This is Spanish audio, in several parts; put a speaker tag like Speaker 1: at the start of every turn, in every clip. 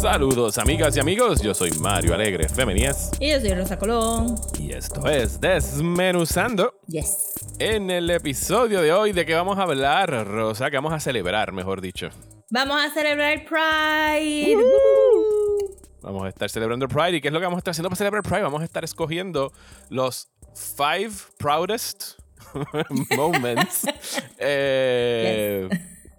Speaker 1: Saludos amigas y amigos, yo soy Mario Alegre Femenías
Speaker 2: Y yo soy Rosa Colón.
Speaker 1: y esto es Desmenuzando.
Speaker 2: Yes.
Speaker 1: En el episodio de hoy, ¿de qué vamos a hablar, Rosa? Que vamos a celebrar, mejor dicho.
Speaker 2: Vamos a celebrar Pride.
Speaker 1: Vamos a estar celebrando el Pride. ¿Y qué es lo que vamos a estar haciendo para celebrar Pride? Vamos a estar escogiendo los five proudest moments. eh,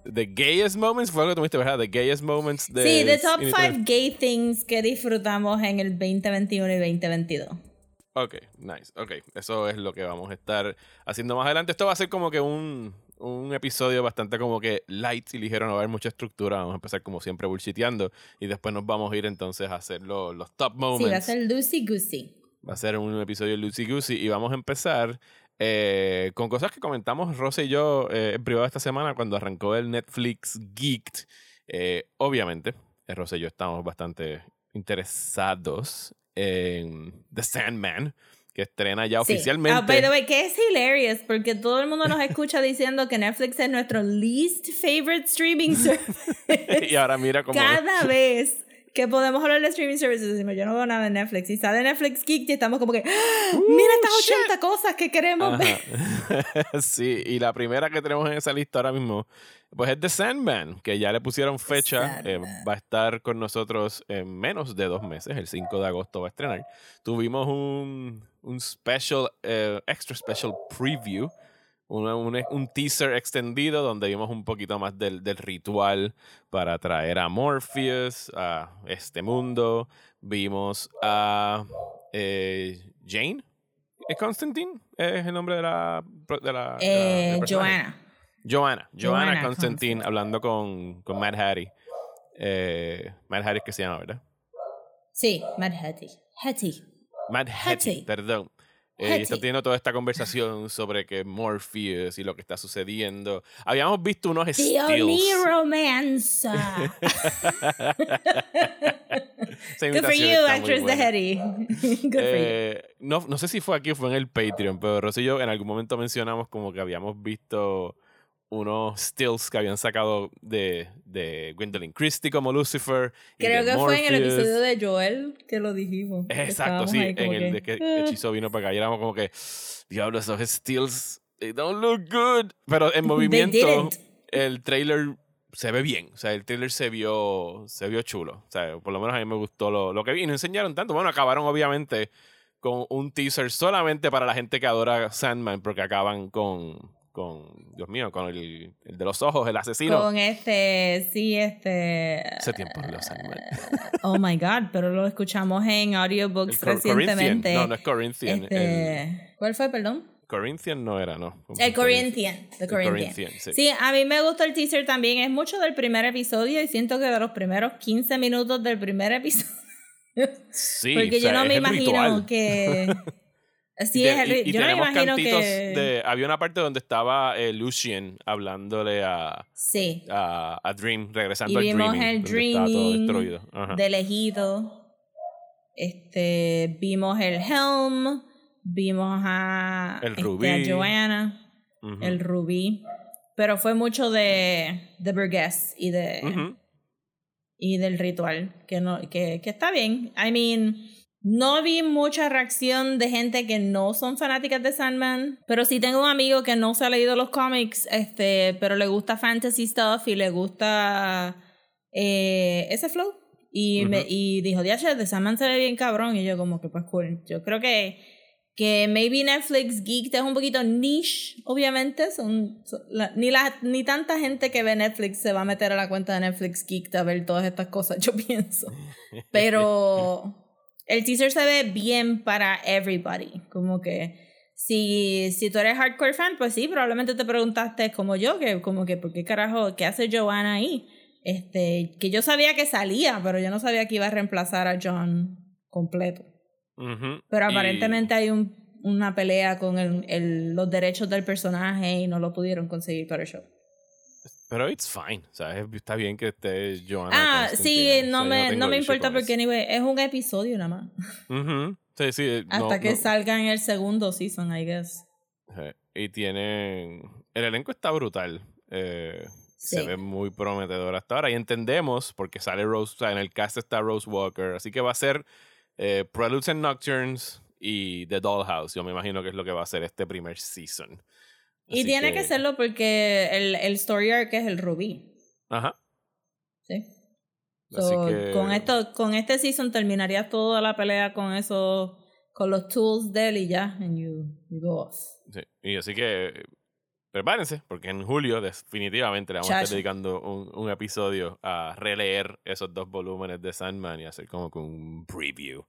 Speaker 1: The gayest moments fue algo que tuviste, ¿verdad? The gayest moments de.
Speaker 2: Sí, the top
Speaker 1: Unity-
Speaker 2: five gay things que disfrutamos en el 2021 y 2022.
Speaker 1: Ok, nice. Ok, eso es lo que vamos a estar haciendo más adelante. Esto va a ser como que un, un episodio bastante como que light y ligero, no va a haber mucha estructura. Vamos a empezar como siempre bullshiteando y después nos vamos a ir entonces a hacer lo- los top moments.
Speaker 2: Sí, va a ser Lucy Goosey.
Speaker 1: Va a ser un episodio Lucy Goosey y vamos a empezar eh, con cosas que comentamos Rosa y yo eh, en privado esta semana cuando arrancó el Netflix Geeked. Eh, obviamente, eh, Rosa y yo estamos bastante interesados en The Sandman, que estrena ya
Speaker 2: Sí.
Speaker 1: oficialmente.
Speaker 2: Ah, by the way, que es hilarious porque todo el mundo nos escucha diciendo que Netflix es nuestro least favorite streaming service.
Speaker 1: y ahora mira cómo...
Speaker 2: Cada vez que podemos hablar de streaming services, decimos, yo no veo nada de Netflix. Y sale Netflix Geek y estamos como que, ¡Ah! mira estas 80 cosas que queremos ver.
Speaker 1: Sí, y la primera que tenemos en esa lista ahora mismo, pues es The Sandman, que ya le pusieron fecha, eh, va a estar con nosotros en menos de dos meses, el 5 de agosto va a estrenar. Tuvimos un, un special, eh, extra special preview, una- un, un teaser extendido donde vimos un poquito más del, del ritual para traer a Morpheus a este mundo. Vimos a eh, Jane. ¿Es Constantine? ¿Es el nombre de la. De la, de la-
Speaker 2: Eh? Joanna.
Speaker 1: Joanna. Joanna
Speaker 2: Joanna
Speaker 1: Constantine
Speaker 2: Constantine.
Speaker 1: hablando con, con Mad Hattie. Eh, Mad Hattie es que se llama, ¿verdad?
Speaker 2: Sí, Mad Hattie. Hattie.
Speaker 1: Mad Hattie,
Speaker 2: Hattie.
Speaker 1: perdón. Eh, y está teniendo toda esta conversación sobre que Morpheus y lo que está sucediendo. Habíamos visto unos
Speaker 2: The
Speaker 1: stills.
Speaker 2: only romancer.
Speaker 1: Esa
Speaker 2: Good for you, actress de
Speaker 1: buena.
Speaker 2: Hattie. Good for you.
Speaker 1: Eh, no, no sé si fue aquí o fue en el Patreon, pero Rosy y yo en algún momento mencionamos como que habíamos visto unos stills que habían sacado de, de Gwendolyn Christie como Lucifer.
Speaker 2: Creo que fue en el episodio de Joel que lo dijimos. que
Speaker 1: Exacto, sí, en
Speaker 2: como
Speaker 1: el de que
Speaker 2: "Ah".
Speaker 1: Hechizo vino para acá y éramos como que, diablo, esos stills, they don't look good. Pero en movimiento, el trailer se ve bien. O sea, el trailer se vio, se vio chulo. O sea, por lo menos a mí me gustó lo, lo que vi. Y no enseñaron tanto. Bueno, acabaron obviamente con un teaser solamente para la gente que adora Sandman, porque acaban con, con Dios mío, con el, el de los ojos, el asesino.
Speaker 2: Con este, sí, este.
Speaker 1: Hace tiempo que leo Sandman.
Speaker 2: Oh my god, pero lo escuchamos en audiobooks
Speaker 1: Corinthian.
Speaker 2: recientemente.
Speaker 1: No, no es Corinthian.
Speaker 2: Este,
Speaker 1: El
Speaker 2: ¿Cuál fue, perdón?
Speaker 1: Corinthian no era, ¿no?
Speaker 2: El Corinthian. The
Speaker 1: El
Speaker 2: Corinthian.
Speaker 1: Corinthian, sí.
Speaker 2: Sí, a mí me gustó el teaser también. Es mucho del primer episodio y siento que de los primeros 15 minutos del primer episodio.
Speaker 1: Sí,
Speaker 2: Porque
Speaker 1: o sea,
Speaker 2: yo no me imagino
Speaker 1: ritual.
Speaker 2: que. Sí,
Speaker 1: Y
Speaker 2: es
Speaker 1: y- y
Speaker 2: Yo no me
Speaker 1: tenemos
Speaker 2: imagino
Speaker 1: cantitos
Speaker 2: que.
Speaker 1: de- había una parte donde estaba eh, Lucien hablándole a,
Speaker 2: Sí.
Speaker 1: a, a Dream, regresando
Speaker 2: Y
Speaker 1: al
Speaker 2: vimos
Speaker 1: Dreaming,
Speaker 2: el
Speaker 1: estaba todo
Speaker 2: Dreaming
Speaker 1: destruido. Ajá.
Speaker 2: de lejito. Este, vimos el Helm, vimos a,
Speaker 1: El
Speaker 2: este,
Speaker 1: Rubí.
Speaker 2: a Joanna,
Speaker 1: Ujú.
Speaker 2: el Rubí. Pero fue mucho de, de Burgess y de
Speaker 1: Ujú.
Speaker 2: y del ritual, que no, que, que está bien. I mean, no vi mucha reacción de gente que no son fanáticas de Sandman, pero sí tengo un amigo que no se ha leído los cómics, este, pero le gusta fantasy stuff y le gusta eh, ese flow. Y, me,
Speaker 1: Ujú.
Speaker 2: y dijo, diache, de Sandman se ve bien cabrón. Y yo como que pues cool. Yo creo que, que maybe Netflix Geek es un poquito niche, obviamente. Son, son- la- ni, la, ni tanta gente que ve Netflix se va a meter a la cuenta de Netflix Geek a ver todas estas cosas, yo pienso. Pero el teaser se ve bien para everybody. Como que si, si tú eres hardcore fan, pues sí, probablemente te preguntaste como yo, que como que, ¿por qué carajo, qué hace Joanna ahí? Este, que yo sabía que salía, pero yo no sabía que iba a reemplazar a John completo.
Speaker 1: Ujú.
Speaker 2: Pero
Speaker 1: Y-
Speaker 2: aparentemente hay un, una pelea con el, el- los derechos del personaje y no lo pudieron conseguir para el show.
Speaker 1: Pero it's fine. O sea, está bien que esté Joanna.
Speaker 2: Ah, sí,
Speaker 1: O sea,
Speaker 2: no me, no me importa porque anyway, es un episodio nada más.
Speaker 1: Ujú. Sí, sí. no-
Speaker 2: Hasta que salga en el segundo season, I guess.
Speaker 1: Eh, Y tienen. El elenco está brutal. eh, Se ve muy prometedor hasta ahora. Y entendemos, porque sale Rose. O sea, en el cast está Rose Walker. Así que va a ser eh, Preludes and Nocturnes y The Dollhouse. Yo me imagino que es lo que va a ser este primer season.
Speaker 2: Y
Speaker 1: Así
Speaker 2: tiene que... serlo porque el, el story arc es el rubí.
Speaker 1: Ajá.
Speaker 2: Sí.
Speaker 1: Así
Speaker 2: So,
Speaker 1: que.
Speaker 2: con esto, con este season terminaría toda la pelea con esos, con los tools de él y ya, and you, you go off.
Speaker 1: Sí, Y así que prepárense, porque en julio definitivamente le vamos a estar dedicando un, un episodio a releer esos dos volúmenes de Sandman y hacer como que un preview.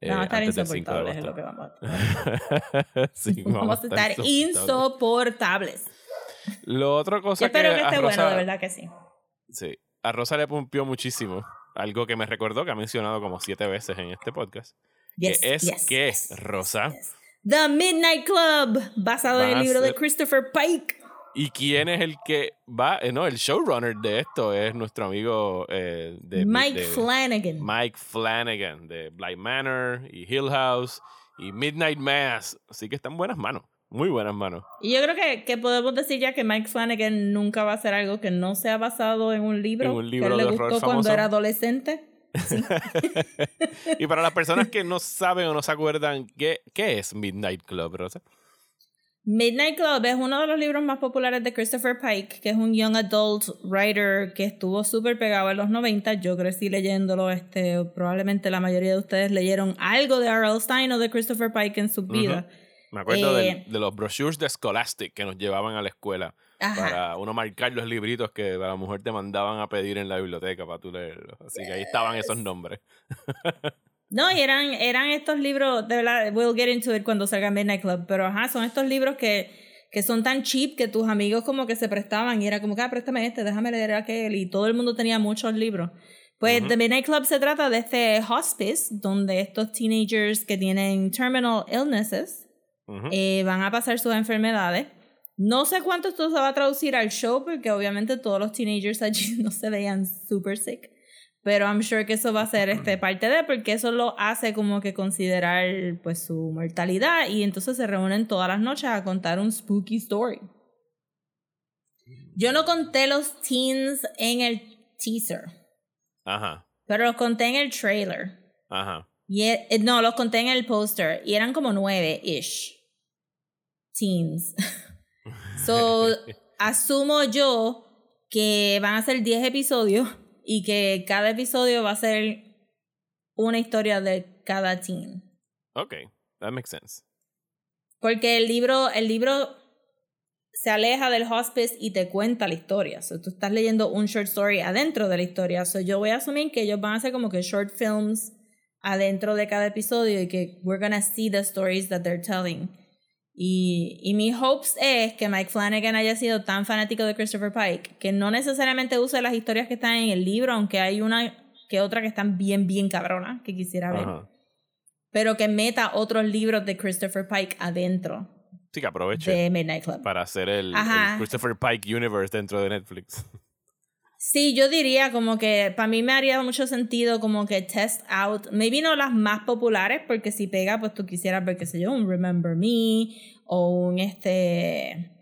Speaker 1: Eh,
Speaker 2: Vamos a estar
Speaker 1: antes del 5 de
Speaker 2: insoportables, es lo que vamos a
Speaker 1: Sí,
Speaker 2: Vamos a estar insoportables.
Speaker 1: Lo otro cosa
Speaker 2: Yo espero que
Speaker 1: que, a
Speaker 2: esté bueno,
Speaker 1: Rosa-
Speaker 2: de verdad que sí.
Speaker 1: Sí, a Rosa le pompió muchísimo. Algo que me recordó que ha mencionado como siete veces en este podcast.
Speaker 2: Yes,
Speaker 1: que es
Speaker 2: yes,
Speaker 1: que,
Speaker 2: yes,
Speaker 1: Rosa.
Speaker 2: The Midnight Club, basado en el libro de Christopher Pike.
Speaker 1: ¿Y quién es el que va? eh, no, el showrunner de esto es nuestro amigo eh, de
Speaker 2: Mike
Speaker 1: de-
Speaker 2: Flanagan.
Speaker 1: Mike Flanagan de Blind Manor y Hill House y Midnight Mass. Así que están en buenas manos, muy buenas manos.
Speaker 2: Y yo creo que, que podemos decir ya que Mike Flanagan nunca va a hacer algo que no sea basado en un libro,
Speaker 1: En un libro
Speaker 2: que él le
Speaker 1: de
Speaker 2: gustó cuando era adolescente.
Speaker 1: y para las personas que no saben o no se acuerdan, ¿qué, qué es Midnight Club, Rosa?
Speaker 2: Midnight Club es uno de los libros más populares de Christopher Pike, que es un young adult writer que estuvo súper pegado en los 90. Yo crecí leyéndolo, este, probablemente la mayoría de ustedes leyeron algo de R.L. Stein o de Christopher Pike en su vida.
Speaker 1: Me acuerdo
Speaker 2: Eh,
Speaker 1: de los brochures de Scholastic que nos llevaban a la escuela
Speaker 2: Ajá.
Speaker 1: para uno marcar los libritos que a la mujer te mandaban a pedir en la biblioteca para tú leerlos. Así que ahí estaban esos nombres.
Speaker 2: No, y eran, eran estos libros, de verdad, we'll get into it cuando salga Midnight Club, pero ajá, son estos libros que, que son tan cheap que tus amigos como que se prestaban y era como que, ah, préstame este, déjame leer aquel, y todo el mundo tenía muchos libros. Pues
Speaker 1: Ujú.
Speaker 2: The Midnight Club se trata de este hospice donde estos teenagers que tienen terminal illnesses
Speaker 1: Ujú.
Speaker 2: eh, van a pasar sus enfermedades. No sé cuánto esto se va a traducir al show porque obviamente todos los teenagers allí no se veían super sick. Pero I'm sure que eso va a ser este, parte de, porque eso lo hace como que considerar pues su mortalidad y entonces se reúnen todas las noches a contar un spooky story. Yo no conté los teens en el teaser,
Speaker 1: Ajá,
Speaker 2: pero los conté en el trailer.
Speaker 1: ajá.
Speaker 2: Y e- eh, no, los conté en el póster y eran como nueve-ish. Teens. so, asumo yo que van a ser 10 episodios y que cada episodio va a ser una historia de cada teen.
Speaker 1: ok, that makes sense.
Speaker 2: Porque el libro, el libro se aleja del hospice y te cuenta la historia. So, tú estás leyendo un short story adentro de la historia. So, yo voy a asumir que ellos van a hacer como que short films adentro de cada episodio y que we're gonna see the stories that they're telling. Y, y mi hopes es que Mike Flanagan haya sido tan fanático de Christopher Pike que no necesariamente use las historias que están en el libro, aunque hay una que otra que están bien, bien cabronas que quisiera ver,
Speaker 1: Ajá.
Speaker 2: pero que meta otros libros de Christopher Pike adentro
Speaker 1: Sí, que aproveche
Speaker 2: de Midnight Club.
Speaker 1: para hacer el. Christopher Pike Universe dentro de Netflix.
Speaker 2: Sí, yo diría como que para mí me haría mucho sentido como que test out, maybe no las más populares, porque si pega, pues tú quisieras ver, qué sé yo, un Remember Me o un este...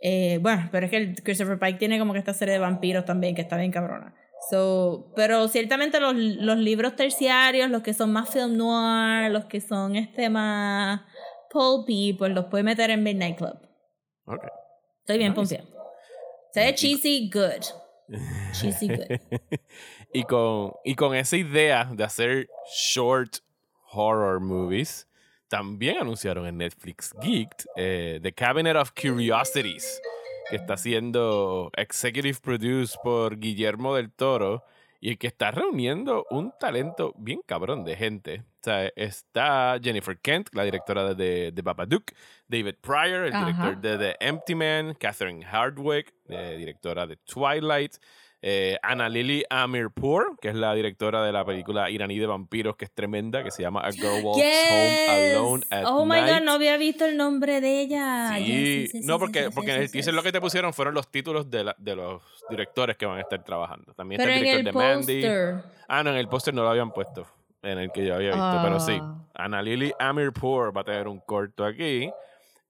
Speaker 2: eh, bueno, pero es que el Christopher Pike tiene como que esta serie de vampiros también, que está bien cabrona. So, pero ciertamente los, los libros terciarios, los que son más film noir, los que son este más pulpy, pues los puede meter en Midnight Club.
Speaker 1: Ok.
Speaker 2: Estoy bien
Speaker 1: Nice.
Speaker 2: Se ve cheesy, good. Good.
Speaker 1: y, con, y con esa idea de hacer short horror movies, también anunciaron en Netflix Geeked eh, The Cabinet of Curiosities, que está siendo executive produced por Guillermo del Toro y que está reuniendo un talento bien cabrón de gente. O sea, está Jennifer Kent, la directora de, de Babadook, David Pryor, el
Speaker 2: Ajá.
Speaker 1: director de The Empty Man, Catherine Hardwick, eh, directora de Twilight, Eh, Anna Lily Amirpour, que es la directora de la película iraní de vampiros, que es tremenda, que se llama A Girl Walks Home Alone at
Speaker 2: oh my
Speaker 1: Night.
Speaker 2: god, no había visto el nombre de ella.
Speaker 1: Sí, no, porque, porque en el teaser lo que te pusieron fueron los títulos de, la- de los directores que van a estar trabajando. También
Speaker 2: Pero
Speaker 1: está
Speaker 2: en
Speaker 1: el director de Mandy. Ah, no, en el póster no lo habían puesto. En el que yo había visto, pero sí.
Speaker 2: Ah.
Speaker 1: Anna Lily Amirpour va a tener un corto aquí.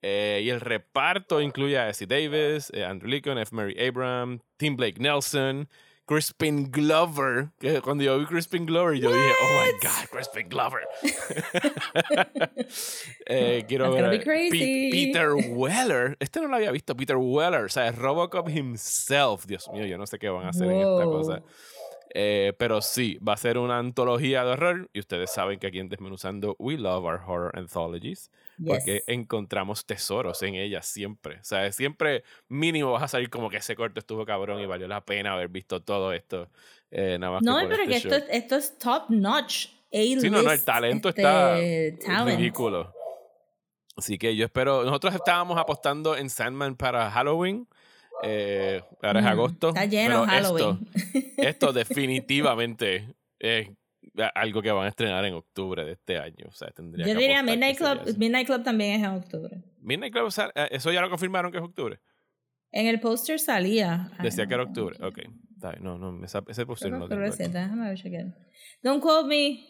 Speaker 1: Eh, y el reparto incluye a Essie Davis, eh, Andrew Lincoln, F. Mary Abram, Tim Blake Nelson, Crispin Glover. Que cuando yo vi Crispin Glover, yo dije, oh my God, Crispin Glover. eh, quiero
Speaker 2: That's
Speaker 1: ver. Pe-. Peter Weller. Este no lo había visto. Peter Weller. O sea, es Robocop himself. Dios mío, yo no sé qué van a hacer en esta cosa. Eh, pero sí, va a ser una antología de horror. Y ustedes saben que aquí en Desmenuzando, we love our horror anthologies. Porque
Speaker 2: Yes.
Speaker 1: encontramos tesoros en ellas siempre. O sea, siempre mínimo vas a salir como que ese corto estuvo cabrón y valió la pena haber visto todo esto. eh, nada más
Speaker 2: No,
Speaker 1: que
Speaker 2: pero
Speaker 1: este
Speaker 2: que esto, esto es top notch.
Speaker 1: Sí, no, no, el talento
Speaker 2: este,
Speaker 1: está
Speaker 2: talent.
Speaker 1: ridículo. Así que yo espero. Nosotros estábamos apostando en Sandman para Halloween. Eh, ahora es
Speaker 2: Mm,
Speaker 1: agosto.
Speaker 2: Está lleno
Speaker 1: pero esto,
Speaker 2: Halloween.
Speaker 1: esto definitivamente es algo que van a estrenar en octubre de este año. O sea, tendría
Speaker 2: Yo
Speaker 1: que
Speaker 2: diría Midnight Club. Midnight Club también es en octubre.
Speaker 1: Midnight Club, eh, eso ya lo confirmaron que es octubre.
Speaker 2: En el póster salía.
Speaker 1: Decía que era octubre.
Speaker 2: no,
Speaker 1: Ok. No, no, esa- ese
Speaker 2: que
Speaker 1: no
Speaker 2: es
Speaker 1: lo tengo
Speaker 2: octubre
Speaker 1: aquí.
Speaker 2: 7, Déjame ver chequear. Don't quote me.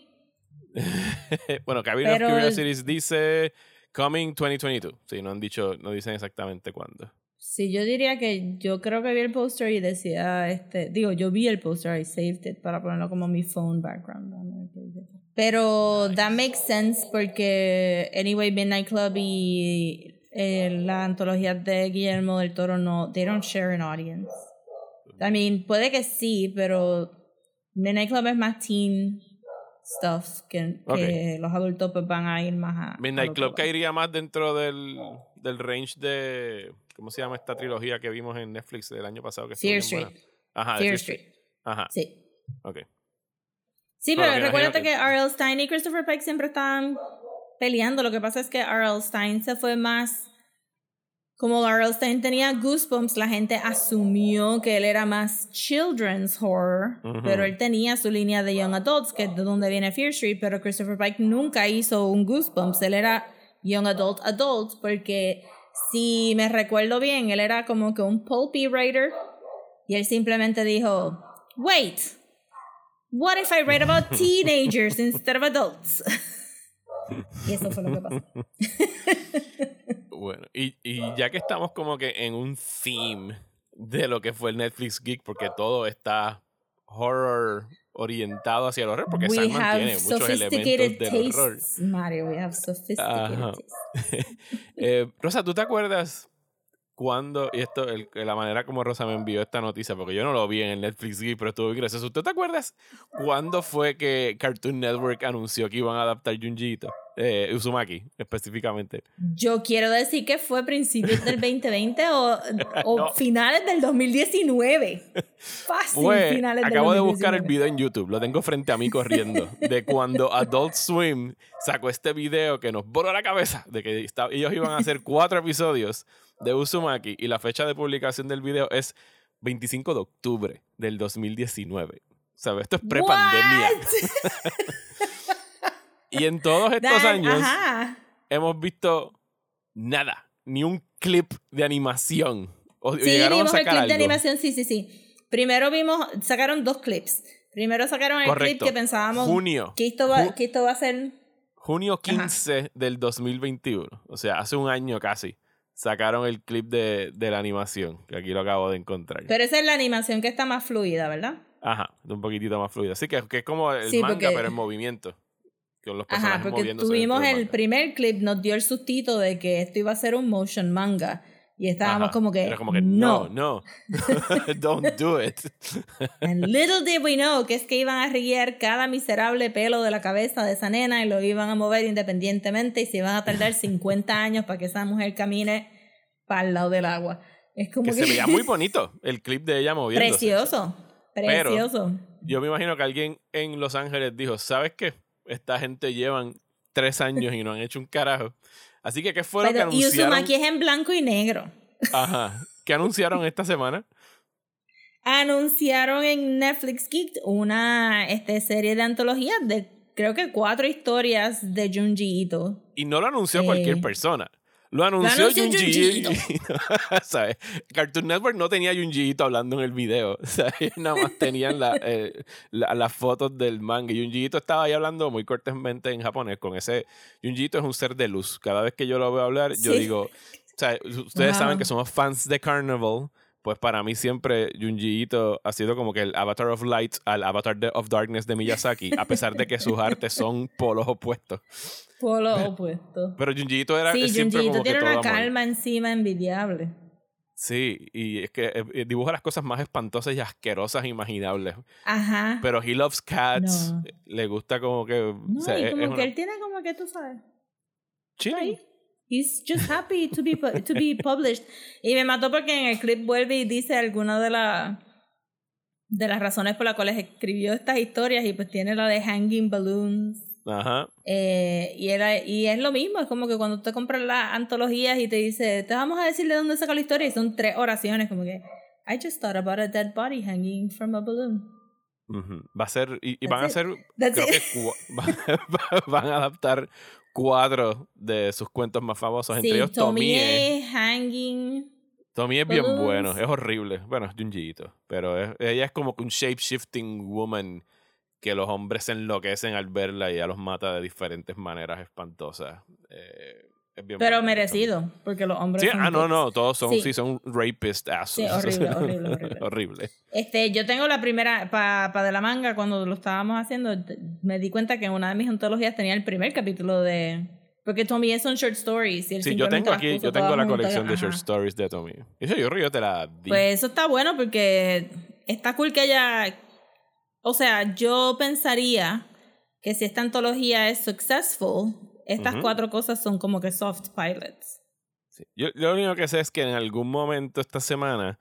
Speaker 1: bueno, Cabin of Curiosities dice Coming 2022. Sí, no han dicho, no dicen exactamente cuándo.
Speaker 2: Sí, yo diría que yo creo que vi el póster y decía, este, digo, yo vi el póster y saved it para ponerlo como mi phone background. Pero that makes sense porque anyway Midnight Club y eh, la antología de Guillermo del Toro no, they don't share an audience. I mean, puede que sí, pero Midnight Club es más teen stuff que, que los adultos pues van a ir más a
Speaker 1: Midnight Club caería más dentro del, del range de. ¿Cómo se llama esta trilogía que vimos en Netflix del año pasado? Que
Speaker 2: Fear
Speaker 1: buena?
Speaker 2: Street.
Speaker 1: Ajá,
Speaker 2: Fear Street.
Speaker 1: Ajá,
Speaker 2: Sí.
Speaker 1: ok.
Speaker 2: Sí, pero
Speaker 1: que
Speaker 2: recuérdate que R.L. Stein y Christopher Pike siempre estaban peleando. Lo que pasa es que R.L. Stein se fue más. Como R.L. Stein tenía Goosebumps, la gente asumió que él era más children's horror, pero él tenía su línea de Young Adults, que es de donde viene Fear Street, pero Christopher Pike nunca hizo un Goosebumps, él era Young Adult Adult, porque si me recuerdo bien, él era como que un pulpy writer, y él simplemente dijo, wait, What if I write about teenagers instead of adults? y eso fue lo que pasó.
Speaker 1: Bueno, y, y ya que estamos como que en un theme de lo que fue el Netflix Geek, porque todo está horror orientado hacia el horror, porque
Speaker 2: we
Speaker 1: Sandman
Speaker 2: have
Speaker 1: tiene muchos elementos del horror.
Speaker 2: tastes, Mario. We have sophisticated tastes.
Speaker 1: Eh, Rosa, ¿tú te acuerdas cuando, y esto, el- la manera como Rosa me envió esta noticia, porque yo no lo vi en el Netflix pero estuvo gracioso. ¿Tú te acuerdas cuándo fue que Cartoon Network anunció que iban a adaptar Junjiito? Eh, Uzumaki, específicamente.
Speaker 2: Yo quiero decir que fue principios del 2020 o, o
Speaker 1: No.
Speaker 2: finales del 2019. Fácil,
Speaker 1: Fue,
Speaker 2: finales del
Speaker 1: acabo de buscar el
Speaker 2: 2019.
Speaker 1: video en YouTube, lo tengo frente a mí corriendo, de cuando Adult Swim sacó este video que nos voló la cabeza, de que ellos iban a hacer cuatro episodios de Uzumaki y la fecha de publicación del video es 25 de octubre del 2019. ¿Sabes? Esto es prepandemia. Y en todos estos
Speaker 2: That-
Speaker 1: años
Speaker 2: Ajá.
Speaker 1: hemos visto nada, ni un clip de animación. O
Speaker 2: Sí,
Speaker 1: llegaron a
Speaker 2: vimos el
Speaker 1: sacar
Speaker 2: clip de animación, sí, sí, sí. Primero vimos, sacaron dos clips. Primero sacaron el
Speaker 1: Correcto.
Speaker 2: clip que pensábamos
Speaker 1: Junio.
Speaker 2: que esto va, que esto va a ser
Speaker 1: Junio 15 del 2021, o sea, hace un año casi, sacaron el clip de, de la animación, que aquí lo acabo de encontrar.
Speaker 2: Pero esa es la animación que está más fluida, ¿verdad?
Speaker 1: Ajá, un poquitito más fluido. Así que, que es como el
Speaker 2: Sí,
Speaker 1: manga,
Speaker 2: porque-
Speaker 1: pero en movimiento. Con los
Speaker 2: Ajá,
Speaker 1: personajes
Speaker 2: porque
Speaker 1: moviéndose
Speaker 2: tuvimos el
Speaker 1: manga.
Speaker 2: primer clip, nos dio el sustito de que esto iba a ser un motion manga. Y estábamos
Speaker 1: Ajá,
Speaker 2: como que,
Speaker 1: Era como que,
Speaker 2: no.
Speaker 1: no, no, don't do it.
Speaker 2: And little did we know que es que iban a riguear cada miserable pelo de la cabeza de esa nena y lo iban a mover independientemente y se iban a tardar 50 años para que esa mujer camine para el lado del agua. Es como
Speaker 1: que
Speaker 2: que,
Speaker 1: se veía muy bonito el clip de ella moviéndose.
Speaker 2: precioso,
Speaker 1: Pero-
Speaker 2: precioso.
Speaker 1: Yo me imagino que alguien en Los Ángeles dijo, ¿sabes qué? Esta gente llevan tres años y no han hecho un carajo. Así que, ¿qué fue lo que
Speaker 2: Pero, y
Speaker 1: anunciaron?
Speaker 2: Uzumaki es en blanco y negro.
Speaker 1: Ajá. ¿Qué anunciaron esta semana?
Speaker 2: anunciaron en Netflix Geek una este, serie de antologías de creo que cuatro historias de Junji Ito.
Speaker 1: Y no lo anunció cualquier
Speaker 2: Eh,
Speaker 1: persona. Lo anunció,
Speaker 2: anunció
Speaker 1: Junji. ¿sabes? Cartoon Network no tenía Junji Ito hablando en el video. ¿sabes? Nada más tenían la, eh, la- las fotos del manga. Y Junji Ito estaba ahí hablando muy cortésmente en japonés. Con ese. Junji Ito es un ser de luz. Cada vez que yo lo veo hablar, yo digo. O sea, ustedes saben que somos fans de Carnival. Pues para mí siempre Junji Ito ha sido como que el Avatar of Light al Avatar de- of Darkness de Miyazaki, a pesar de que sus artes son polos opuestos.
Speaker 2: Polo opuesto.
Speaker 1: Pero Junji Ito era
Speaker 2: Sí,
Speaker 1: siempre
Speaker 2: Junji Ito tiene una
Speaker 1: amor.
Speaker 2: calma encima envidiable.
Speaker 1: Sí, y es que eh, dibuja las cosas más espantosas y asquerosas imaginables.
Speaker 2: Ajá.
Speaker 1: Pero he loves cats.
Speaker 2: No.
Speaker 1: eh, Le gusta como que.
Speaker 2: No,
Speaker 1: o sea,
Speaker 2: y
Speaker 1: es-
Speaker 2: como
Speaker 1: es
Speaker 2: que
Speaker 1: una-
Speaker 2: él tiene como que tú sabes.
Speaker 1: chilling.
Speaker 2: He's just happy to be, pu- to be published. Y me mató porque en el clip vuelve y dice alguna de las de las razones por las cuales escribió estas historias y pues tiene la de Hanging Balloons.
Speaker 1: Ajá.
Speaker 2: Eh, y, era, y es lo mismo, es como que cuando te compras las antologías y te dice, te vamos a decir de dónde sacó la historia y son tres oraciones, como que, I just thought about a dead body hanging from a balloon.
Speaker 1: ujú. Va a ser. Y, y van a
Speaker 2: it.
Speaker 1: ser.
Speaker 2: That's
Speaker 1: creo que van a adaptar cuatro de sus cuentos más famosos. Entre ellos Tomie.
Speaker 2: Tomie, Hanging.
Speaker 1: Tomie es bien
Speaker 2: Balloons.
Speaker 1: bueno, es horrible. Bueno, es Junji Ito, pero es- ella es como que un shape-shifting woman que los hombres se enloquecen al verla y ya los mata de diferentes maneras espantosas. Eh, es bien
Speaker 2: Pero merecido, porque los hombres
Speaker 1: Sí,
Speaker 2: son
Speaker 1: ah, no, no, todos son, sí,
Speaker 2: Sí.
Speaker 1: son rapist
Speaker 2: Sí,
Speaker 1: assholes.
Speaker 2: horrible, horrible, horrible.
Speaker 1: Horrible.
Speaker 2: Este, yo tengo la primera, para pa de la manga, cuando lo estábamos haciendo, me di cuenta que en una de mis antologías tenía el primer capítulo de... Porque Tommy son short stories. Y él
Speaker 1: Sí, yo tengo aquí, yo tengo la colección de short stories de Tommy. Eso yo yo te la di.
Speaker 2: Pues eso está bueno porque está cool que ella... O sea, yo pensaría que si esta antología es successful, estas
Speaker 1: Ujú.
Speaker 2: cuatro cosas son como que soft pilots.
Speaker 1: Sí. Yo lo único que sé es que en algún momento esta semana,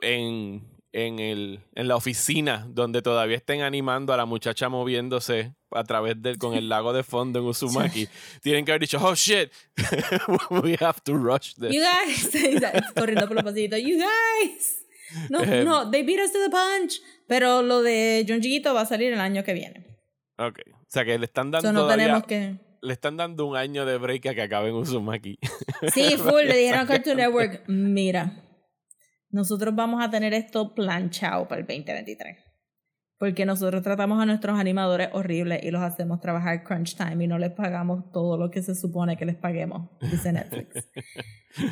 Speaker 1: en, en, el, en la oficina donde todavía estén animando a la muchacha moviéndose a través del con el lago de fondo en Uzumaki, tienen que haber dicho, oh shit, we have to rush this.
Speaker 2: You guys, corriendo por los pasillitos, you guys. No, no, they beat us to the punch. Pero lo de Junjiito va a salir el año que viene.
Speaker 1: Ok. O sea que le están dando
Speaker 2: So no
Speaker 1: todavía-
Speaker 2: tenemos que.
Speaker 1: Le están dando un año de break a que acabe en Uzumaki.
Speaker 2: Sí, full, le dijeron a Cartoon Network, mira, nosotros vamos a tener esto planchado para el 2023. Porque nosotros tratamos a nuestros animadores horribles y los hacemos trabajar crunch time y no les pagamos todo lo que se supone que les paguemos, dice Netflix.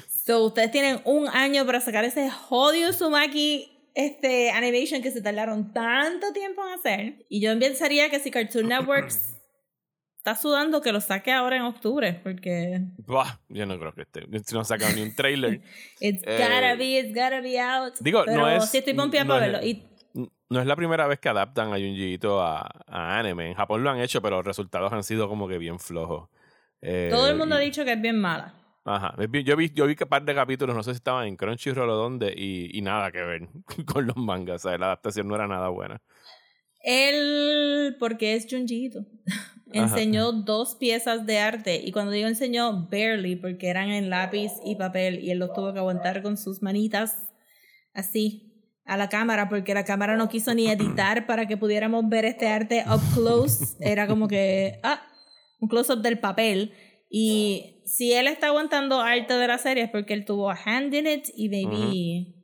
Speaker 2: so, ustedes tienen un año para sacar ese jodido Sumaki este, animation que se tardaron tanto tiempo en hacer. Y yo pensaría que si Cartoon Networks está sudando, que lo saque ahora en octubre, porque
Speaker 1: Buah, yo no creo que esté. No han sacado ni un trailer.
Speaker 2: It's
Speaker 1: Eh,
Speaker 2: gotta be, it's gotta be out.
Speaker 1: digo,
Speaker 2: Pero
Speaker 1: no es-
Speaker 2: sí estoy
Speaker 1: no
Speaker 2: para verlo. Y
Speaker 1: No es la primera vez que adaptan a Junji Ito a, a anime. En Japón lo han hecho, pero los resultados han sido como que bien flojos. Eh,
Speaker 2: todo el mundo
Speaker 1: y-
Speaker 2: ha dicho que es bien mala.
Speaker 1: Ajá. Yo vi, yo vi que par de capítulos, no sé si estaban en Crunchyroll o dónde, y, y nada que ver con los mangas. O sea, la adaptación no era nada buena.
Speaker 2: Él, porque es Junjito, enseñó dos piezas de arte. Y cuando digo enseñó, barely, porque eran en lápiz y papel. Y él los tuvo que aguantar con sus manitas así a la cámara, porque la cámara no quiso ni editar para que pudiéramos ver este arte up close. Era como que, ah, un close-up del papel. Y si él está aguantando arte de la serie es porque él tuvo a hand in it y maybe,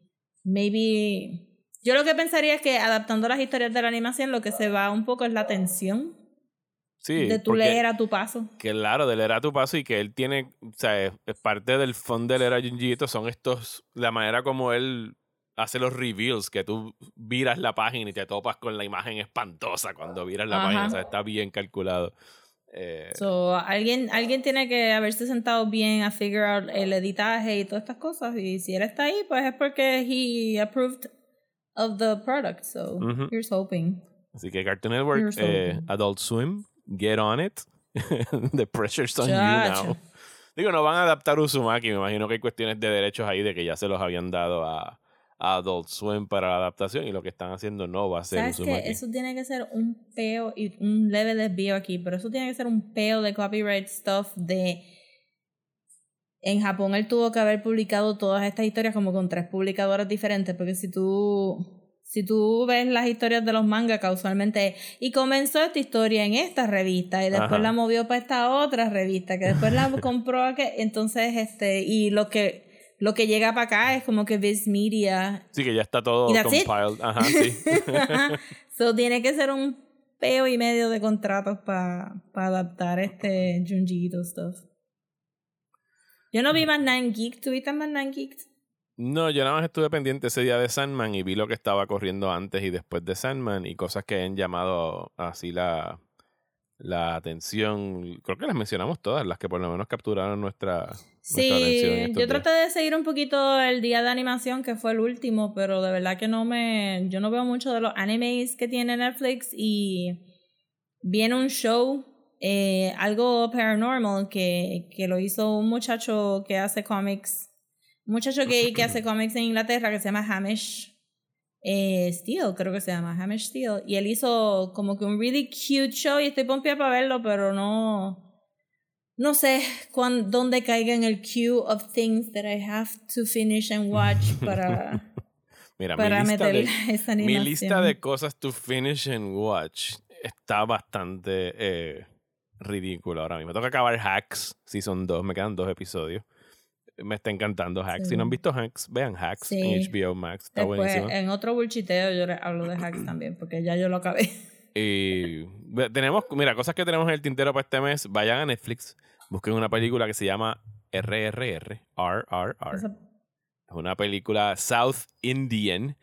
Speaker 2: maybe... Yo lo que pensaría es que adaptando las historias de la animación lo que se va un poco es la tensión
Speaker 1: Sí.
Speaker 2: de tu leer a tu paso.
Speaker 1: Claro, del era a tu paso y que él tiene, o sea, es, es parte del fondo del era Junji Ito son estos, la manera como él hace los reveals, que tú viras la página y te topas con la imagen espantosa cuando viras la
Speaker 2: Ajá.
Speaker 1: página, o sea, está bien calculado. Eh,
Speaker 2: So, alguien, alguien tiene que haberse sentado bien a figure out el editaje y todas estas cosas. Y si él está ahí, pues es porque he approved of the product. So,
Speaker 1: Ujú.
Speaker 2: here's hoping.
Speaker 1: así que Cartoon Network, eh. Adult Swim, get on it. The pressure's on you now. Digo, no van a adaptar Uzumaki, me imagino que hay cuestiones de derechos ahí de que ya se los habían dado a, a Adult Swim para la adaptación y lo que están haciendo no va a ser
Speaker 2: ¿Sabes
Speaker 1: Uzumaki.
Speaker 2: qué? Eso tiene que ser un peo y un leve desvío aquí, pero eso tiene que ser un peo de copyright stuff de... En Japón él tuvo que haber publicado todas estas historias como con tres publicadoras diferentes, porque si tú Si tú ves las historias de los mangas, casualmente, y comenzó esta historia en esta revista, y después
Speaker 1: Ajá.
Speaker 2: la movió para esta otra revista, que después la compró, a que, entonces, este, y lo que, lo que llega para acá es como que Viz Media
Speaker 1: Sí, que ya está todo
Speaker 2: it.
Speaker 1: compiled. Ajá, sí.
Speaker 2: so tiene que ser un peo y medio de contratos para adaptar este Junjiito stuff. Yo no vi más Nine Geek. ¿Tú viste más Nine Geek?
Speaker 1: No, yo nada más estuve pendiente ese día de Sandman y vi lo que estaba corriendo antes y después de Sandman y cosas que han llamado así la, la atención. Creo que las mencionamos todas, las que por lo menos capturaron nuestra, nuestra atención. en
Speaker 2: Sí, yo
Speaker 1: días.
Speaker 2: traté de seguir un poquito el día de animación que fue el último, pero de verdad que no me, yo no veo mucho de los animes que tiene Netflix y viene un show, eh, algo paranormal que, que lo hizo un muchacho que hace cómics, un muchacho gay que hace cómics en Inglaterra que se llama Hamish eh, Steele, creo que se llama Hamish Steele, y él hizo como que un really cute show y estoy pompeada para verlo, pero no no sé cuán, dónde caiga en el queue of things that I have to finish and watch para,
Speaker 1: Mira,
Speaker 2: para
Speaker 1: mi lista,
Speaker 2: meter
Speaker 1: de,
Speaker 2: esa
Speaker 1: mi lista de cosas to finish and watch está bastante eh, ridícula ahora mismo. Tengo que acabar Hacks, Season 2, me quedan dos episodios. Me está encantando Hacks. Si no han visto Hacks, vean Hacks
Speaker 2: Sí.
Speaker 1: en HBO Max. Está
Speaker 2: Después,
Speaker 1: buenísimo.
Speaker 2: en otro bulchiteo yo hablo de hacks también, porque ya yo lo acabé.
Speaker 1: Y tenemos, mira, cosas que tenemos en el tintero para este mes. Vayan a Netflix, busquen una película que se llama RRR, RRR. Es una película South Indian.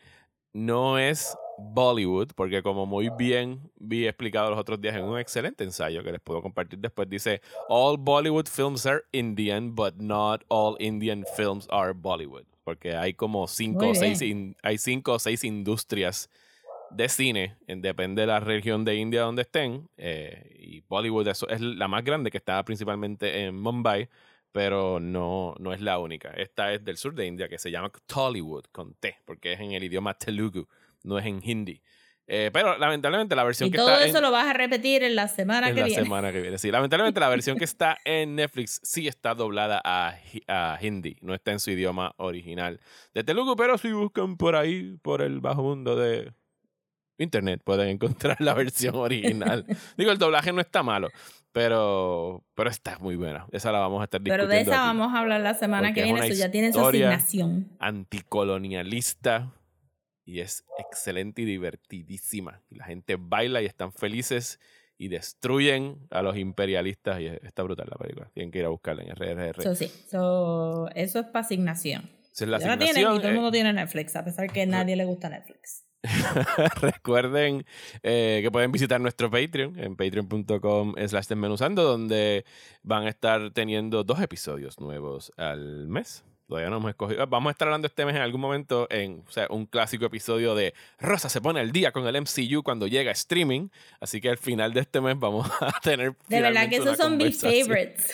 Speaker 1: No es Bollywood, porque como muy bien vi explicado los otros días en un excelente ensayo que les puedo compartir después, dice, All Bollywood films are Indian, but not all Indian films are Bollywood. Porque hay como cinco
Speaker 2: Muy
Speaker 1: o seis, in- hay cinco o seis industrias de cine, en- depende de la región de India donde estén, eh, y Bollywood eso es la más grande que está principalmente en Mumbai, pero no, no es la única. Esta es del sur de India que se llama Tollywood con T, porque es en el idioma Telugu, no es en hindi. Eh, pero lamentablemente la versión
Speaker 2: Y
Speaker 1: que
Speaker 2: todo
Speaker 1: está
Speaker 2: eso
Speaker 1: en,
Speaker 2: lo vas a repetir en la semana
Speaker 1: en
Speaker 2: que
Speaker 1: la
Speaker 2: viene.
Speaker 1: semana que viene. Sí, lamentablemente la versión que está en Netflix sí está doblada a, a hindi, no está en su idioma original de Telugu, pero si buscan por ahí, por el bajo mundo de internet, pueden encontrar la versión original. Digo, el doblaje no está malo, pero, pero está muy buena. Esa la vamos a estar
Speaker 2: Pero
Speaker 1: discutiendo.
Speaker 2: de esa
Speaker 1: aquí.
Speaker 2: vamos a hablar la semana
Speaker 1: Porque
Speaker 2: que viene, eso ya tiene su asignación.
Speaker 1: anticolonialista y es excelente y divertidísima. La gente baila y están felices y destruyen a los imperialistas y está brutal la película. Tienen que ir a buscarla en RRR.
Speaker 2: Eso sí, so, eso es para asignación.
Speaker 1: Esa es la
Speaker 2: Ya la tienen y
Speaker 1: asignación.
Speaker 2: todo el
Speaker 1: Eh,
Speaker 2: mundo tiene Netflix, a pesar que a nadie le gusta Netflix.
Speaker 1: Recuerden eh, que pueden visitar nuestro Patreon en patreon.com slash donde van a estar teniendo dos episodios nuevos al mes. Todavía no hemos escogido. Vamos a estar hablando este mes en algún momento en o sea, un clásico episodio de Rosa se pone al día con el MCU cuando llega streaming. Así que al final de este mes vamos a tener.
Speaker 2: De verdad que esos son mis favorites.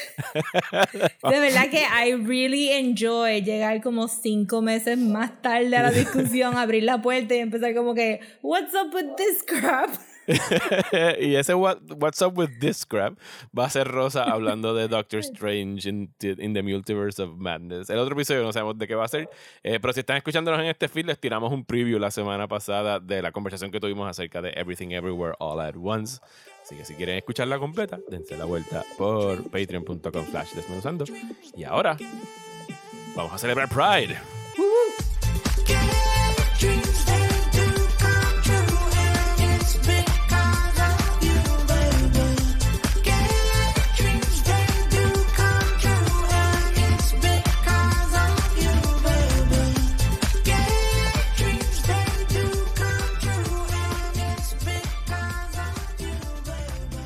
Speaker 2: De verdad que I really enjoy llegar como cinco meses más tarde a la discusión, abrir la puerta y empezar como que, what's up with this crap?
Speaker 1: y ese what, What's Up with This Crap va a ser Rosa hablando de Doctor Strange in, in the Multiverse of Madness. El otro episodio no sabemos de qué va a ser, eh, pero si están escuchándonos en este feed, les tiramos un preview la semana pasada de la conversación que tuvimos acerca de Everything Everywhere All at Once. Así que si quieren escucharla completa, dense la vuelta por patreon.com slash desmenuzando. Y ahora, vamos a celebrar Pride.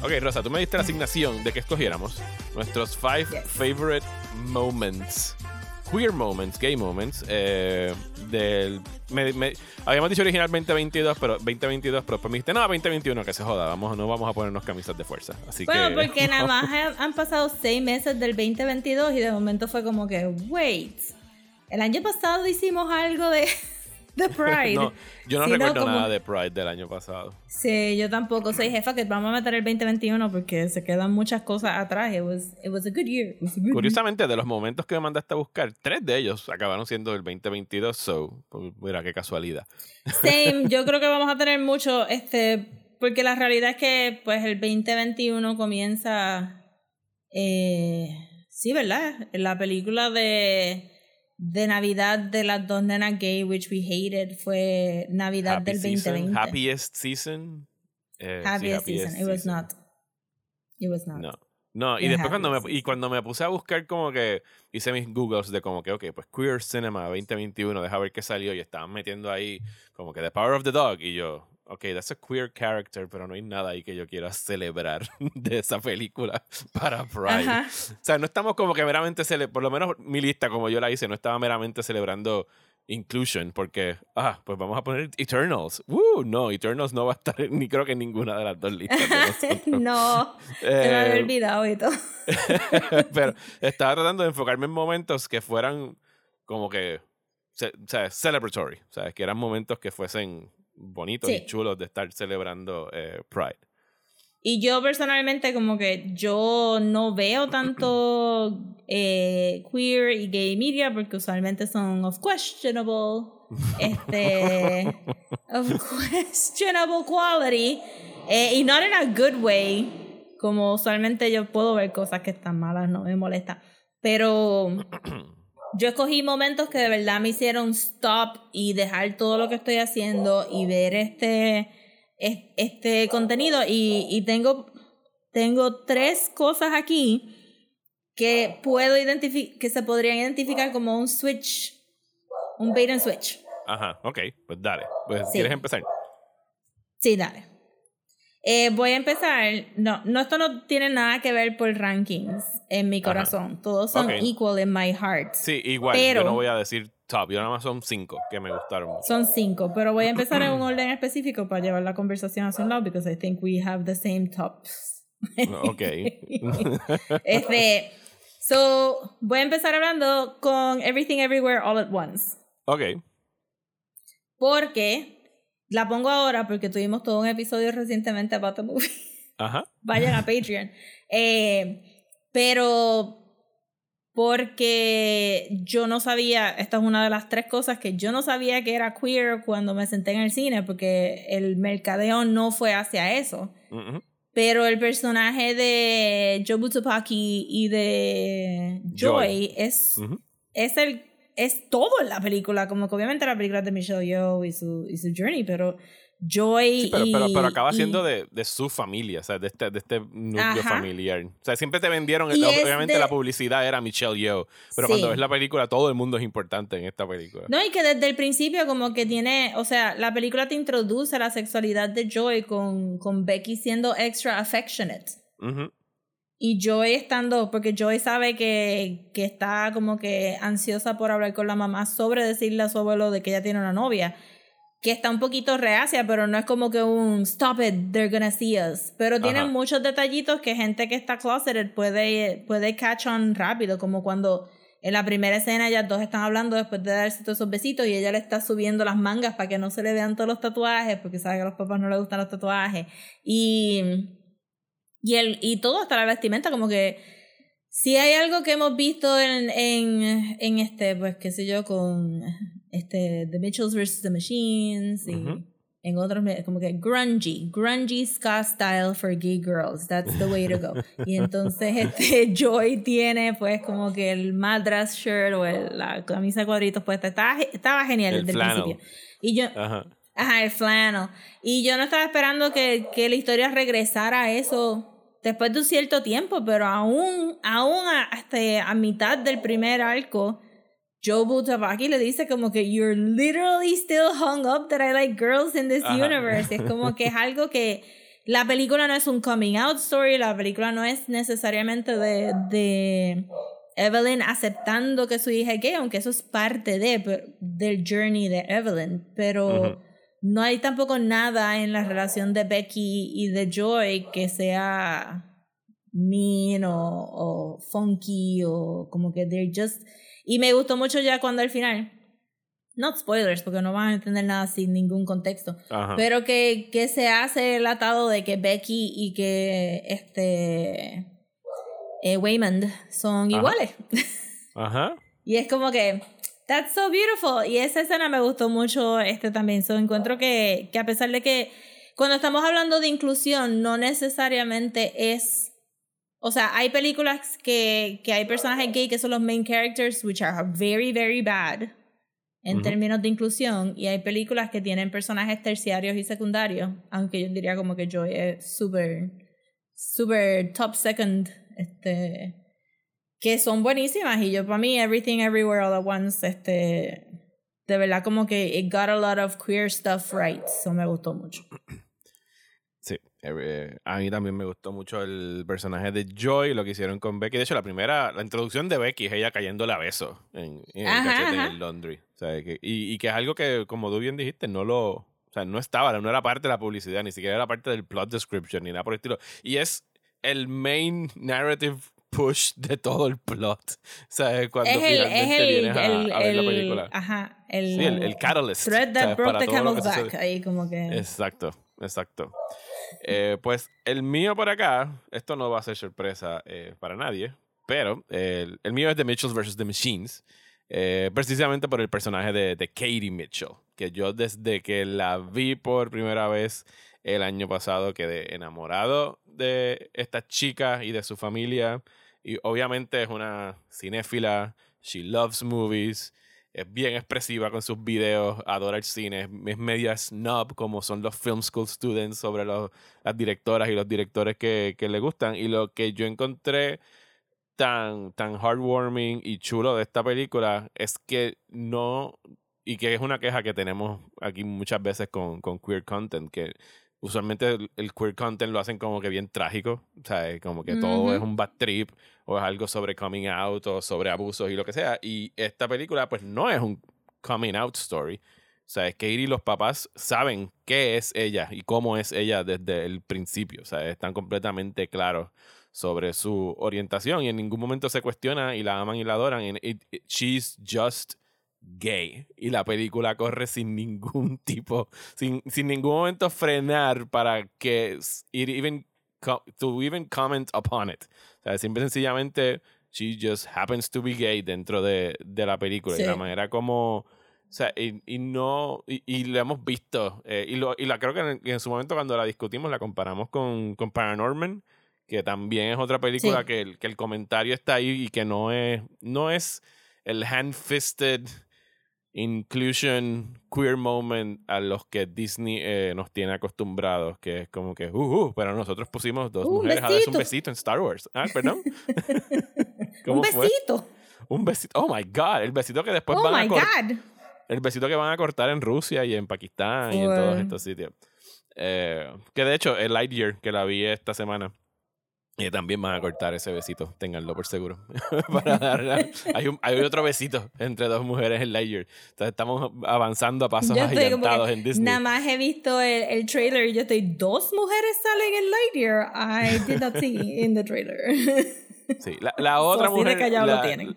Speaker 1: Ok, Rosa, tú me diste la asignación de que escogiéramos nuestros five
Speaker 2: Yes.
Speaker 1: favorite moments, queer moments, gay moments, eh, del... me- me- habíamos dicho originalmente 2022, pero 2022, pero después me dijiste, no, 2021, que se joda, vamos, no vamos a ponernos camisas de fuerza. Así
Speaker 2: Bueno,
Speaker 1: que...
Speaker 2: porque nada más han, han pasado seis meses del 2022 y de momento fue como que, wait, el año pasado hicimos algo de, de Pride.
Speaker 1: No, yo no recuerdo
Speaker 2: como-
Speaker 1: nada de Pride del año pasado.
Speaker 2: Sí, yo tampoco soy jefa que vamos a meter el 2021 porque se quedan muchas cosas atrás. It was, it was a good year. It was a good year.
Speaker 1: Curiosamente, de los momentos que me mandaste a buscar, tres de ellos acabaron siendo del 2022, so, pues, mira qué casualidad.
Speaker 2: Same, yo creo que vamos a tener mucho, este, porque la realidad es que pues el 2021 comienza, eh, sí, ¿verdad? La película de, de Navidad de las dos nenas gay, which we hated, fue Navidad
Speaker 1: Happy
Speaker 2: del
Speaker 1: season,
Speaker 2: 2020.
Speaker 1: happiest season. Eh, sí,
Speaker 2: Happiest season. It was
Speaker 1: season.
Speaker 2: not. It was not.
Speaker 1: No. No, y después cuando me, y cuando me puse a buscar como que hice mis googles de como que, ok, pues Queer Cinema 2021, deja ver qué salió y estaban metiendo ahí como que The Power of the Dog y yo, ok, that's a queer character, pero no hay nada ahí que yo quiera celebrar de esa película para Pride.
Speaker 2: Ajá.
Speaker 1: O sea, no estamos como que meramente, cele por lo menos mi lista como yo la hice, no estaba meramente celebrando inclusion porque, ah, pues vamos a poner Eternals. ¡Woo! No, Eternals no va a estar ni creo que en ninguna de las dos listas.
Speaker 2: no, se me había
Speaker 1: Eh,
Speaker 2: olvidado y todo.
Speaker 1: pero estaba tratando de enfocarme en momentos que fueran como que, o sea, celebratory, o sea, que eran momentos que fuesen bonitos y
Speaker 2: Sí.
Speaker 1: chulos de estar celebrando eh, Pride.
Speaker 2: Y yo personalmente como que yo no veo tanto eh, queer y gay media porque usualmente son of questionable este of questionable quality eh, y not in a good way como usualmente yo puedo ver cosas que están malas no me molesta pero yo escogí momentos que de verdad me hicieron stop y dejar todo lo que estoy haciendo y ver este es- este contenido y, y tengo, tengo tres cosas aquí que puedo identificar, que se podrían identificar como un switch, un bait and switch.
Speaker 1: Ajá, ok, pues dale. Pues,
Speaker 2: Sí.
Speaker 1: ¿Quieres empezar?
Speaker 2: Sí, dale. Eh, voy a empezar. No, no, esto no tiene nada que ver por rankings en mi
Speaker 1: Ajá.
Speaker 2: corazón. Todos son
Speaker 1: Ok.
Speaker 2: equal in my heart.
Speaker 1: Sí, igual,
Speaker 2: Pero-
Speaker 1: yo no voy a decir top, yo nada más son cinco que me gustaron mucho.
Speaker 2: Son cinco, pero voy a empezar en un orden específico para llevar la conversación hacia un lado, because I think we have the same tops.
Speaker 1: Ok.
Speaker 2: Este, so, voy a empezar hablando con Everything Everywhere All at Once.
Speaker 1: ok.
Speaker 2: Porque la pongo ahora porque tuvimos todo un episodio recientemente about the movie.
Speaker 1: Ajá.
Speaker 2: Vayan a Patreon. Eh, pero porque yo no sabía, esta es una de las tres cosas que yo no sabía que era queer cuando me senté en el cine, porque el mercadeo no fue hacia eso. Pero el personaje de Joe Tsupaki y de Joy,
Speaker 1: Joy.
Speaker 2: es,
Speaker 1: Ujú.
Speaker 2: es el es todo en la película, como que obviamente la película es de Michelle Yeoh y su, y su journey, pero Joy
Speaker 1: Sí, pero,
Speaker 2: y,
Speaker 1: pero, pero acaba
Speaker 2: y-
Speaker 1: siendo de, de su familia, o sea, de este, de este núcleo
Speaker 2: Ajá.
Speaker 1: familiar. O sea, siempre te vendieron,
Speaker 2: es
Speaker 1: obviamente
Speaker 2: de-
Speaker 1: la publicidad era Michelle Yeoh, pero
Speaker 2: Sí.
Speaker 1: cuando ves la película, todo el mundo es importante en esta película.
Speaker 2: No, y que desde el principio como que tiene, o sea, la película te introduce la sexualidad de Joy con, con Becky siendo extra affectionate.
Speaker 1: Ujú.
Speaker 2: Y Joy estando, porque Joy sabe que, que está como que ansiosa por hablar con la mamá sobre decirle a su abuelo de que ella tiene una novia. Que está un poquito reacia, pero no es como que un stop it, they're gonna see us. Pero tiene
Speaker 1: Ajá.
Speaker 2: muchos detallitos que gente que está closeted puede, puede catch on rápido, como cuando en la primera escena ellas dos están hablando después de darse todos esos besitos y ella le está subiendo las mangas para que no se le vean todos los tatuajes, porque sabe que a los papás no les gustan los tatuajes. Y y, el, y todo, hasta la vestimenta, como que si hay algo que hemos visto en, en, en este, pues qué sé yo, con este The Mitchells vs. The Machines y
Speaker 1: Ujú.
Speaker 2: en otros, como que grungy, grungy ska style for gay girls, that's the way to go. y entonces este Joy tiene pues como que el madras shirt o el- la camisa de cuadritos puesta, estaba, estaba genial
Speaker 1: El
Speaker 2: desde el
Speaker 1: flannel.
Speaker 2: principio. Y yo,
Speaker 1: Ajá.
Speaker 2: Ajá, el flannel. Y yo no estaba esperando que, que la historia regresara a eso después de un cierto tiempo, pero aún, aún a, hasta a mitad del primer arco, Joe Butabaki le dice como que you're literally still hung up that I like girls in this
Speaker 1: Ajá.
Speaker 2: universe. Es como que es algo que la película no es un coming out story, la película no es necesariamente de, de Evelyn aceptando que su hija es gay, aunque eso es parte de, del journey de Evelyn, pero. No hay tampoco nada en la relación de Becky y de Joy que sea mean o, o funky o como que they're just... Y me gustó mucho ya cuando al final not spoilers, porque no van a entender nada sin ningún contexto,
Speaker 1: Ajá.
Speaker 2: pero que, que se hace el atado de que Becky y que este eh, Waymond son
Speaker 1: Ajá.
Speaker 2: iguales.
Speaker 1: Ajá.
Speaker 2: y es como que, that's so beautiful. Y esa escena me gustó mucho este también. So, encuentro que, que a pesar de que cuando estamos hablando de inclusión, no necesariamente es o sea, hay películas que, que hay personajes gay que son los main characters, which are very, very bad en términos de inclusión, y hay películas que tienen personajes terciarios y secundarios, aunque yo diría como que Joy es súper, súper top second, este, que son buenísimas, y yo para mí Everything Everywhere All at Once, este, de verdad como que it got a lot of queer stuff right, so me gustó mucho.
Speaker 1: Sí, eh, a mí también me gustó mucho el personaje de Joy, lo que hicieron con Becky. De hecho, la primera, la introducción de Becky es ella cayéndole a besos en, en el
Speaker 2: Ajá,
Speaker 1: cachete en el laundry. O sea, que- y, y que es algo que, como tú bien dijiste, no lo. O sea, no estaba, no era parte de la publicidad, ni siquiera era parte del plot description, ni nada por el estilo. Y es el main narrative push de todo el plot. O sea, cuando
Speaker 2: es el, es
Speaker 1: finalmente
Speaker 2: el,
Speaker 1: vienes a,
Speaker 2: el,
Speaker 1: a ver la
Speaker 2: el-
Speaker 1: película.
Speaker 2: ajá, el,
Speaker 1: Sí, el, catalyst.
Speaker 2: thread that
Speaker 1: ¿sabes?
Speaker 2: broke the camel's back, ahí como que...
Speaker 1: Exacto, exacto. Eh, pues el mío por acá, esto no va a ser sorpresa eh, para nadie, pero eh, el, el mío es The Mitchells vs. The Machines, eh, precisamente por el personaje de, de Katie Mitchell, que yo desde que la vi por primera vez el año pasado quedé enamorado de esta chica y de su familia, y obviamente es una cinéfila, she loves movies, es bien expresiva con sus videos, adora el cine, es, media snob como son los film school students sobre los, las directoras y los directores que, que le gustan. Y lo que yo encontré tan, tan heartwarming y chulo de esta película es que no, y que es una queja que tenemos aquí muchas veces con, con queer content, que usualmente el, el queer content lo hacen como que bien trágico, o sea, como que todo es un bad trip o es algo sobre coming out o sobre abusos y lo que sea. Y esta película pues no es un coming out story. O sea, es que y los papás saben qué es ella y cómo es ella desde el principio. O sea, están completamente claros sobre su orientación y en ningún momento se cuestiona y la aman y la adoran. She's just gay. Y la película corre sin ningún tipo, sin, sin ningún momento frenar para que it even to even comment upon it. O sea, simple y sencillamente, she just happens to be gay dentro de, de la película. Y
Speaker 2: Sí.
Speaker 1: la manera como. O sea, y, y no. Y, y lo hemos visto. eh, y, lo, y la creo que en, en su momento, cuando la discutimos, la comparamos con, con Paranorman, que también es otra película
Speaker 2: Sí.
Speaker 1: que, el, que el comentario está ahí y que no es. No es el hand-fisted inclusion queer moment a los que Disney eh, nos tiene acostumbrados, que es como que, uh, uh, pero nosotros pusimos dos
Speaker 2: Uh,
Speaker 1: mujeres a darse un
Speaker 2: besito.
Speaker 1: en Star Wars. Ah, perdón. ¿Cómo
Speaker 2: Un
Speaker 1: fue?
Speaker 2: besito.
Speaker 1: Un besito. Oh my God. El besito que después
Speaker 2: oh
Speaker 1: van a
Speaker 2: my
Speaker 1: cor-
Speaker 2: God.
Speaker 1: El besito que van a cortar en Rusia y en Pakistán y en todos estos sitios. Eh, que de hecho, el Lightyear, que la vi esta semana, también van a cortar ese besito. Ténganlo por seguro. Para dar- hay, un- hay otro besito entre dos mujeres en Lightyear. Entonces estamos avanzando a pasos agigantados en Disney.
Speaker 2: nada más he visto el, el trailer y yo estoy, dos mujeres salen en Lightyear. I did not see in the trailer.
Speaker 1: Sí, la, la otra mujer, la,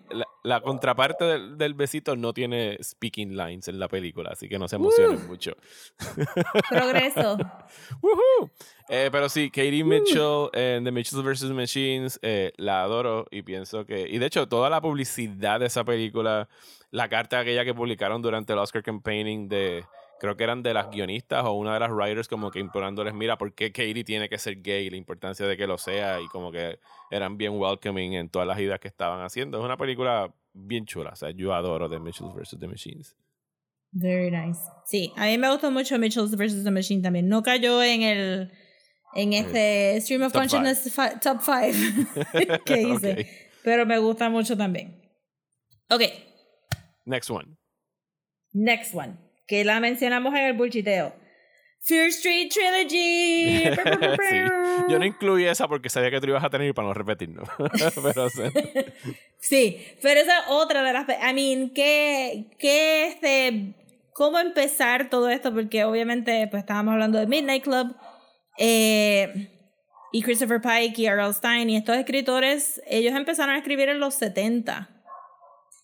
Speaker 1: la- la contraparte del, del besito no tiene speaking lines en la película, así que no se emocionen mucho.
Speaker 2: Progreso.
Speaker 1: Eh, pero sí, Katie Mitchell en The Mitchells vs. Machines, eh, la adoro y pienso que. Y de hecho, toda la publicidad de esa película, la carta aquella que publicaron durante el Oscar campaigning de. Creo que eran de las guionistas o una de las writers, como que implorándoles: mira, ¿por qué Katie tiene que ser gay? La importancia de que lo sea, y como que eran bien welcoming en todas las ideas que estaban haciendo. Es una película bien chula. O sea, yo adoro The Mitchells vs. The Machines.
Speaker 2: Very nice. Sí, a mí me gustó mucho Mitchell's vs. The Machine también. No cayó en el en este Stream of
Speaker 1: Top
Speaker 2: Consciousness fi- Top 5 que hice. Pero me gusta mucho también. Ok,
Speaker 1: Next one.
Speaker 2: next one. Que la mencionamos en el bulchiteo. Fear Street Trilogy.
Speaker 1: sí. Yo no incluí esa porque sabía que tú ibas a tener para no repetirlo. Pero sí.
Speaker 2: Sí, pero esa es otra de las... I mean, ¿qué, qué este, ¿cómo empezar todo esto? Porque obviamente pues estábamos hablando de Midnight Club eh, y Christopher Pike y R.L. Stein y estos escritores, ellos empezaron a escribir en los 70.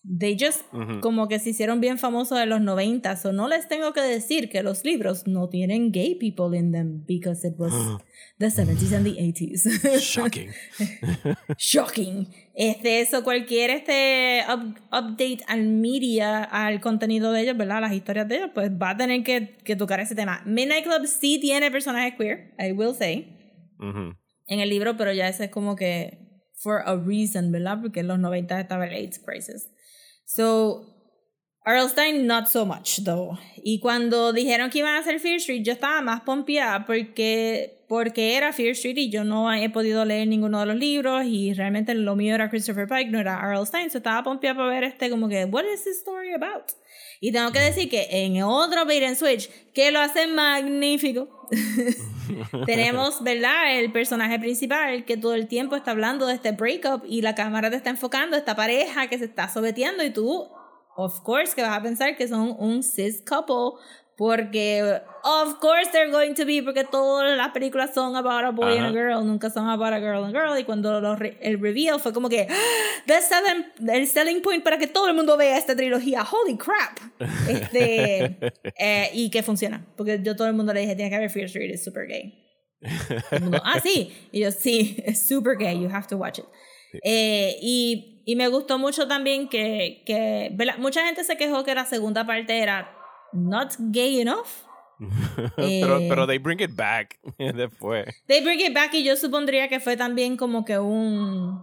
Speaker 2: They just
Speaker 1: Ujú.
Speaker 2: como que se hicieron bien famosos en los 90, so no les tengo que decir que los libros no tienen gay people in them because it was the 70s and the 80s.
Speaker 1: Shocking.
Speaker 2: Shocking. Este, eso, cualquier este up- update al media, al contenido de ellos, ¿verdad? Las historias de ellos, pues va a tener que, que tocar ese tema. Midnight Club sí tiene personajes queer, I will say,
Speaker 1: Ujú.
Speaker 2: en el libro, pero ya ese es como que for a reason, ¿verdad? Porque en los 90 estaba el AIDS crisis. So, Arlstein, not so much, though. Y cuando dijeron que iban a hacer Fear Street, yo estaba más pompeada porque, porque era Fear Street y yo no he podido leer ninguno de los libros y realmente lo mío era Christopher Pike, no era Arlstein. So estaba pompeada para ver este como que, what is this story about? Y tengo que decir que en otro bait and switch, que lo hace magnífico, tenemos, ¿verdad? El personaje principal que todo el tiempo está hablando de este breakup y la cámara te está enfocando esta pareja que se está sobeteando y tú, of course, que vas a pensar que son un cis couple porque, of course, they're going to be porque todas las películas son about a boy and a girl, nunca son about a girl and a girl y cuando lo re- el reveal fue como que the selling, el selling point para que todo el mundo vea esta trilogía, holy crap. Este, eh, y que funciona, porque yo todo el mundo le dije, tiene que haber Fear Street, es super gay. El mundo, ah, sí. Y yo, sí, es super gay, you have to watch it. Eh, y, y me gustó mucho también que, que mucha gente se quejó que la segunda parte era not gay enough.
Speaker 1: pero,
Speaker 2: Eh.
Speaker 1: pero they bring it back después.
Speaker 2: They bring it back y yo supondría que fue también como que un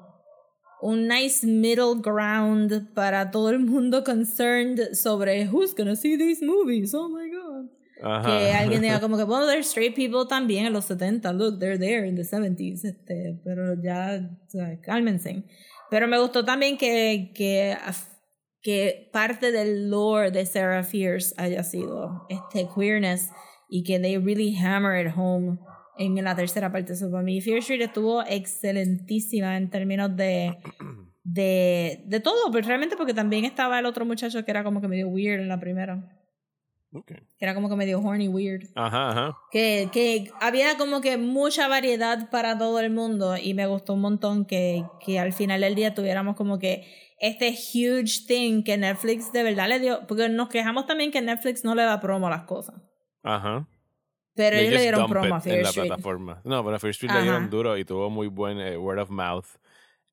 Speaker 2: un nice middle ground para todo el mundo concerned sobre who's gonna see these movies. Oh my god.
Speaker 1: Ajá.
Speaker 2: que alguien diga como que, bueno, there's straight people también en los 70, look, they're there in the 70s, este, pero ya, o sea, cálmense. Pero me gustó también que, que, que parte del lore de Sarah Fierce haya sido este queerness y que they really hammer it home en la tercera parte. So, para mí, Fear Street estuvo excelentísima en términos de, de, de todo, pero realmente porque también estaba el otro muchacho que era como que medio weird en la primera.
Speaker 1: Ok.
Speaker 2: Que era como que medio horny weird.
Speaker 1: Ajá, ajá.
Speaker 2: Que, que había como que mucha variedad para todo el mundo y me gustó un montón que, que al final del día tuviéramos como que este huge thing que Netflix de verdad le dio, porque nos quejamos también que Netflix no le da promo a las cosas,
Speaker 1: Ajá.
Speaker 2: pero
Speaker 1: They
Speaker 2: ellos le dieron promo a Fear
Speaker 1: en la
Speaker 2: Street.
Speaker 1: plataforma. No, pero a Fear Street
Speaker 2: Ajá.
Speaker 1: le dieron duro y tuvo muy buen eh, word of mouth.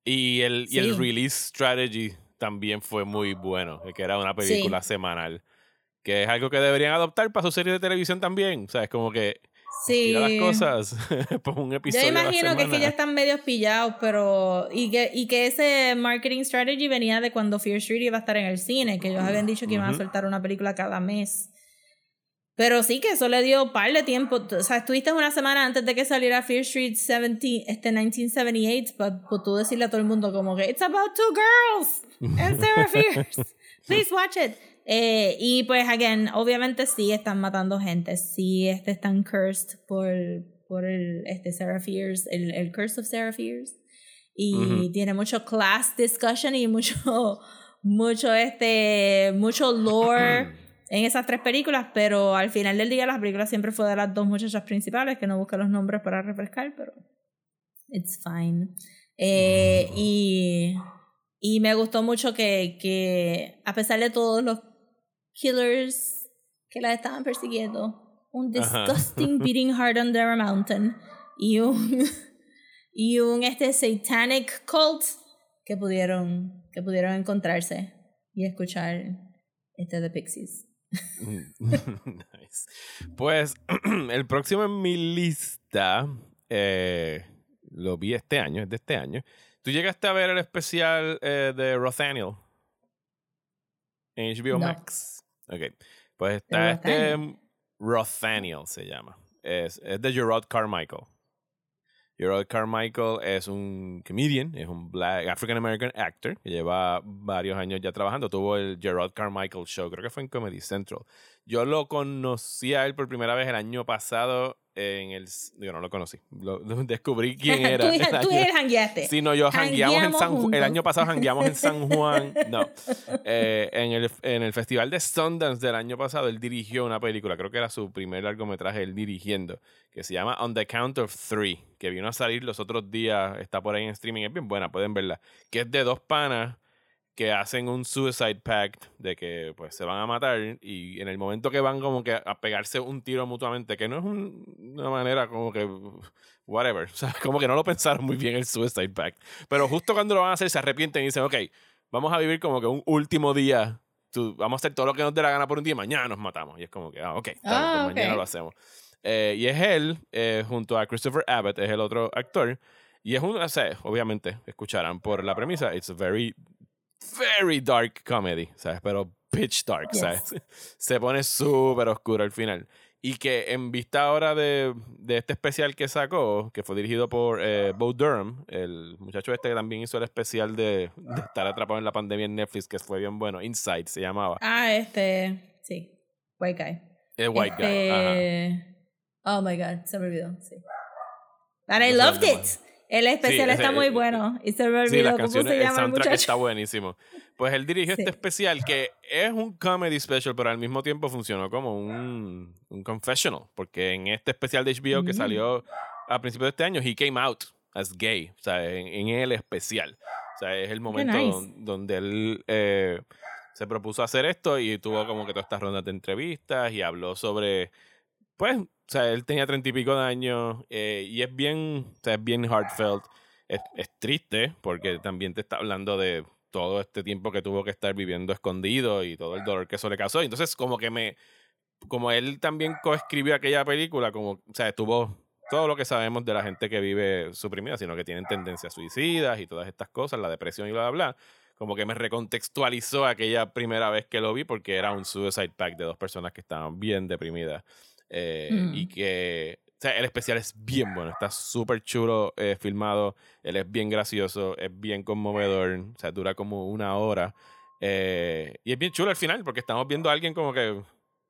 Speaker 1: Y el, y el release strategy también fue muy bueno, que era una película semanal. Que es algo que deberían adoptar para su serie de televisión también. O sea, es como que
Speaker 2: Sí.
Speaker 1: tira las cosas por un
Speaker 2: Yo
Speaker 1: episodio. a la
Speaker 2: imagino que es que ya están medio pillados, pero. Y que, y que ese marketing strategy venía de cuando Fear Street iba a estar en el cine, que ellos habían dicho que iban a
Speaker 1: Ujú.
Speaker 2: soltar una película cada mes. Pero sí que eso le dio par de tiempo. O sea, estuviste una semana antes de que saliera Fear Street 70, este 1978, para tú decirle a todo el mundo como que It's about two girls and Sarah Fierce. Please watch it. Eh, y pues, again, obviamente sí están matando gente. Sí este, están cursed por, por el este el, el curse of Sarah Fierce. Y
Speaker 1: Ujú.
Speaker 2: tiene mucho class discussion y mucho, mucho, este, mucho lore en esas tres películas, pero al final del día las películas siempre fue de las dos muchachas principales, que no busqué los nombres para refrescar, pero it's fine. Eh, y, y me gustó mucho que, que a pesar de todos los killers que la estaban persiguiendo, un
Speaker 1: Ajá.
Speaker 2: disgusting beating heart under a mountain y un y un este satanic cult que pudieron que pudieron encontrarse y escuchar este de Pixies.
Speaker 1: nice. Pues el próximo en mi lista eh, lo vi este año, es de este año. ¿Tú llegaste a ver el especial eh, de Rothaniel en HBO
Speaker 2: No.
Speaker 1: Max? Ok. Pues está este Rothaniel se llama. Es, es de Gerard Carmichael. Gerard Carmichael es un comedian, es un black African American actor que lleva varios años ya trabajando. Tuvo el Gerard Carmichael Show, creo que fue en Comedy Central. Yo lo conocí a él por primera vez el año pasado en el... Digo, no lo conocí. Lo, descubrí quién era.
Speaker 2: tú,
Speaker 1: el
Speaker 2: tú jangueaste.
Speaker 1: Sí, no, yo jangueamos en San Ju- El año pasado jangueamos en San Juan. No. Eh, en, el, en el festival de Sundance del año pasado, él dirigió una película. Creo que era su primer largometraje, él dirigiendo. Que se llama On the Count of Three. Que vino a salir los otros días. Está por ahí en streaming. Es bien buena, pueden verla. Que es de dos panas que hacen un suicide pact de que pues se van a matar y en el momento que van como que a pegarse un tiro mutuamente, que no es un- una manera como que whatever, o sea, como que no lo pensaron muy bien el suicide pact, pero justo cuando lo van a hacer se arrepienten y dicen, ok, vamos a vivir como que un último día, tú- vamos a hacer todo lo que nos dé la gana por un día y mañana nos matamos y es como que, ah, ok, bien,
Speaker 2: Ah,
Speaker 1: pues mañana lo hacemos. Eh, y es él, eh, junto a Christopher Abbott, es el otro actor. Y es un, o sea, obviamente, escucharán por la premisa, it's a very, very dark comedy, ¿sabes? Pero pitch dark,
Speaker 2: Yes.
Speaker 1: ¿sabes? Se pone súper oscuro al final. Y que en vista ahora de, de este especial que sacó, que fue dirigido por eh, Bo Durham, el muchacho este que también hizo el especial de, de estar atrapado en la pandemia en Netflix, que fue bien bueno, Inside se llamaba.
Speaker 2: Ah, este. Sí. White guy.
Speaker 1: El White Guy. Ajá.
Speaker 2: Este, Oh my god, se me olvidó. Sí. But I
Speaker 1: No
Speaker 2: loved it. El especial
Speaker 1: ese-
Speaker 2: está muy
Speaker 1: eh,
Speaker 2: bueno. Y se me
Speaker 1: Sí, las
Speaker 2: olvidó cómo se
Speaker 1: el
Speaker 2: llama el
Speaker 1: soundtrack
Speaker 2: muchacho.
Speaker 1: está buenísimo. Pues él dirigió
Speaker 2: Sí.
Speaker 1: este especial que es un comedy special, pero al mismo tiempo funcionó como un, un confessional. Porque en este especial de HBO que
Speaker 2: Mm.
Speaker 1: salió a principios de este año, he came out as gay. O sea, en, en el especial. O sea, es el momento
Speaker 2: nice.
Speaker 1: don- donde él eh, se propuso hacer esto y tuvo como que todas estas rondas de entrevistas y habló sobre pues, o sea, él tenía treinta y pico de años eh, y es bien, o sea, es bien heartfelt. Es, es triste porque también te está hablando de todo este tiempo que tuvo que estar viviendo escondido y todo el dolor que eso le causó. Entonces, como que me, como él también coescribió aquella película, como, o sea, tuvo todo lo que sabemos de la gente que vive suprimida, sino que tienen tendencias suicidas y todas estas cosas, la depresión y bla, bla, bla. Como que me recontextualizó aquella primera vez que lo vi porque era un suicide pack de dos personas que estaban bien deprimidas. Eh, Y
Speaker 2: Mm.
Speaker 1: que, o sea, el especial es bien bueno, está súper chulo eh, filmado, él es bien gracioso, es bien conmovedor, o sea, dura como una hora. eh, y es bien chulo al final porque estamos viendo a alguien como que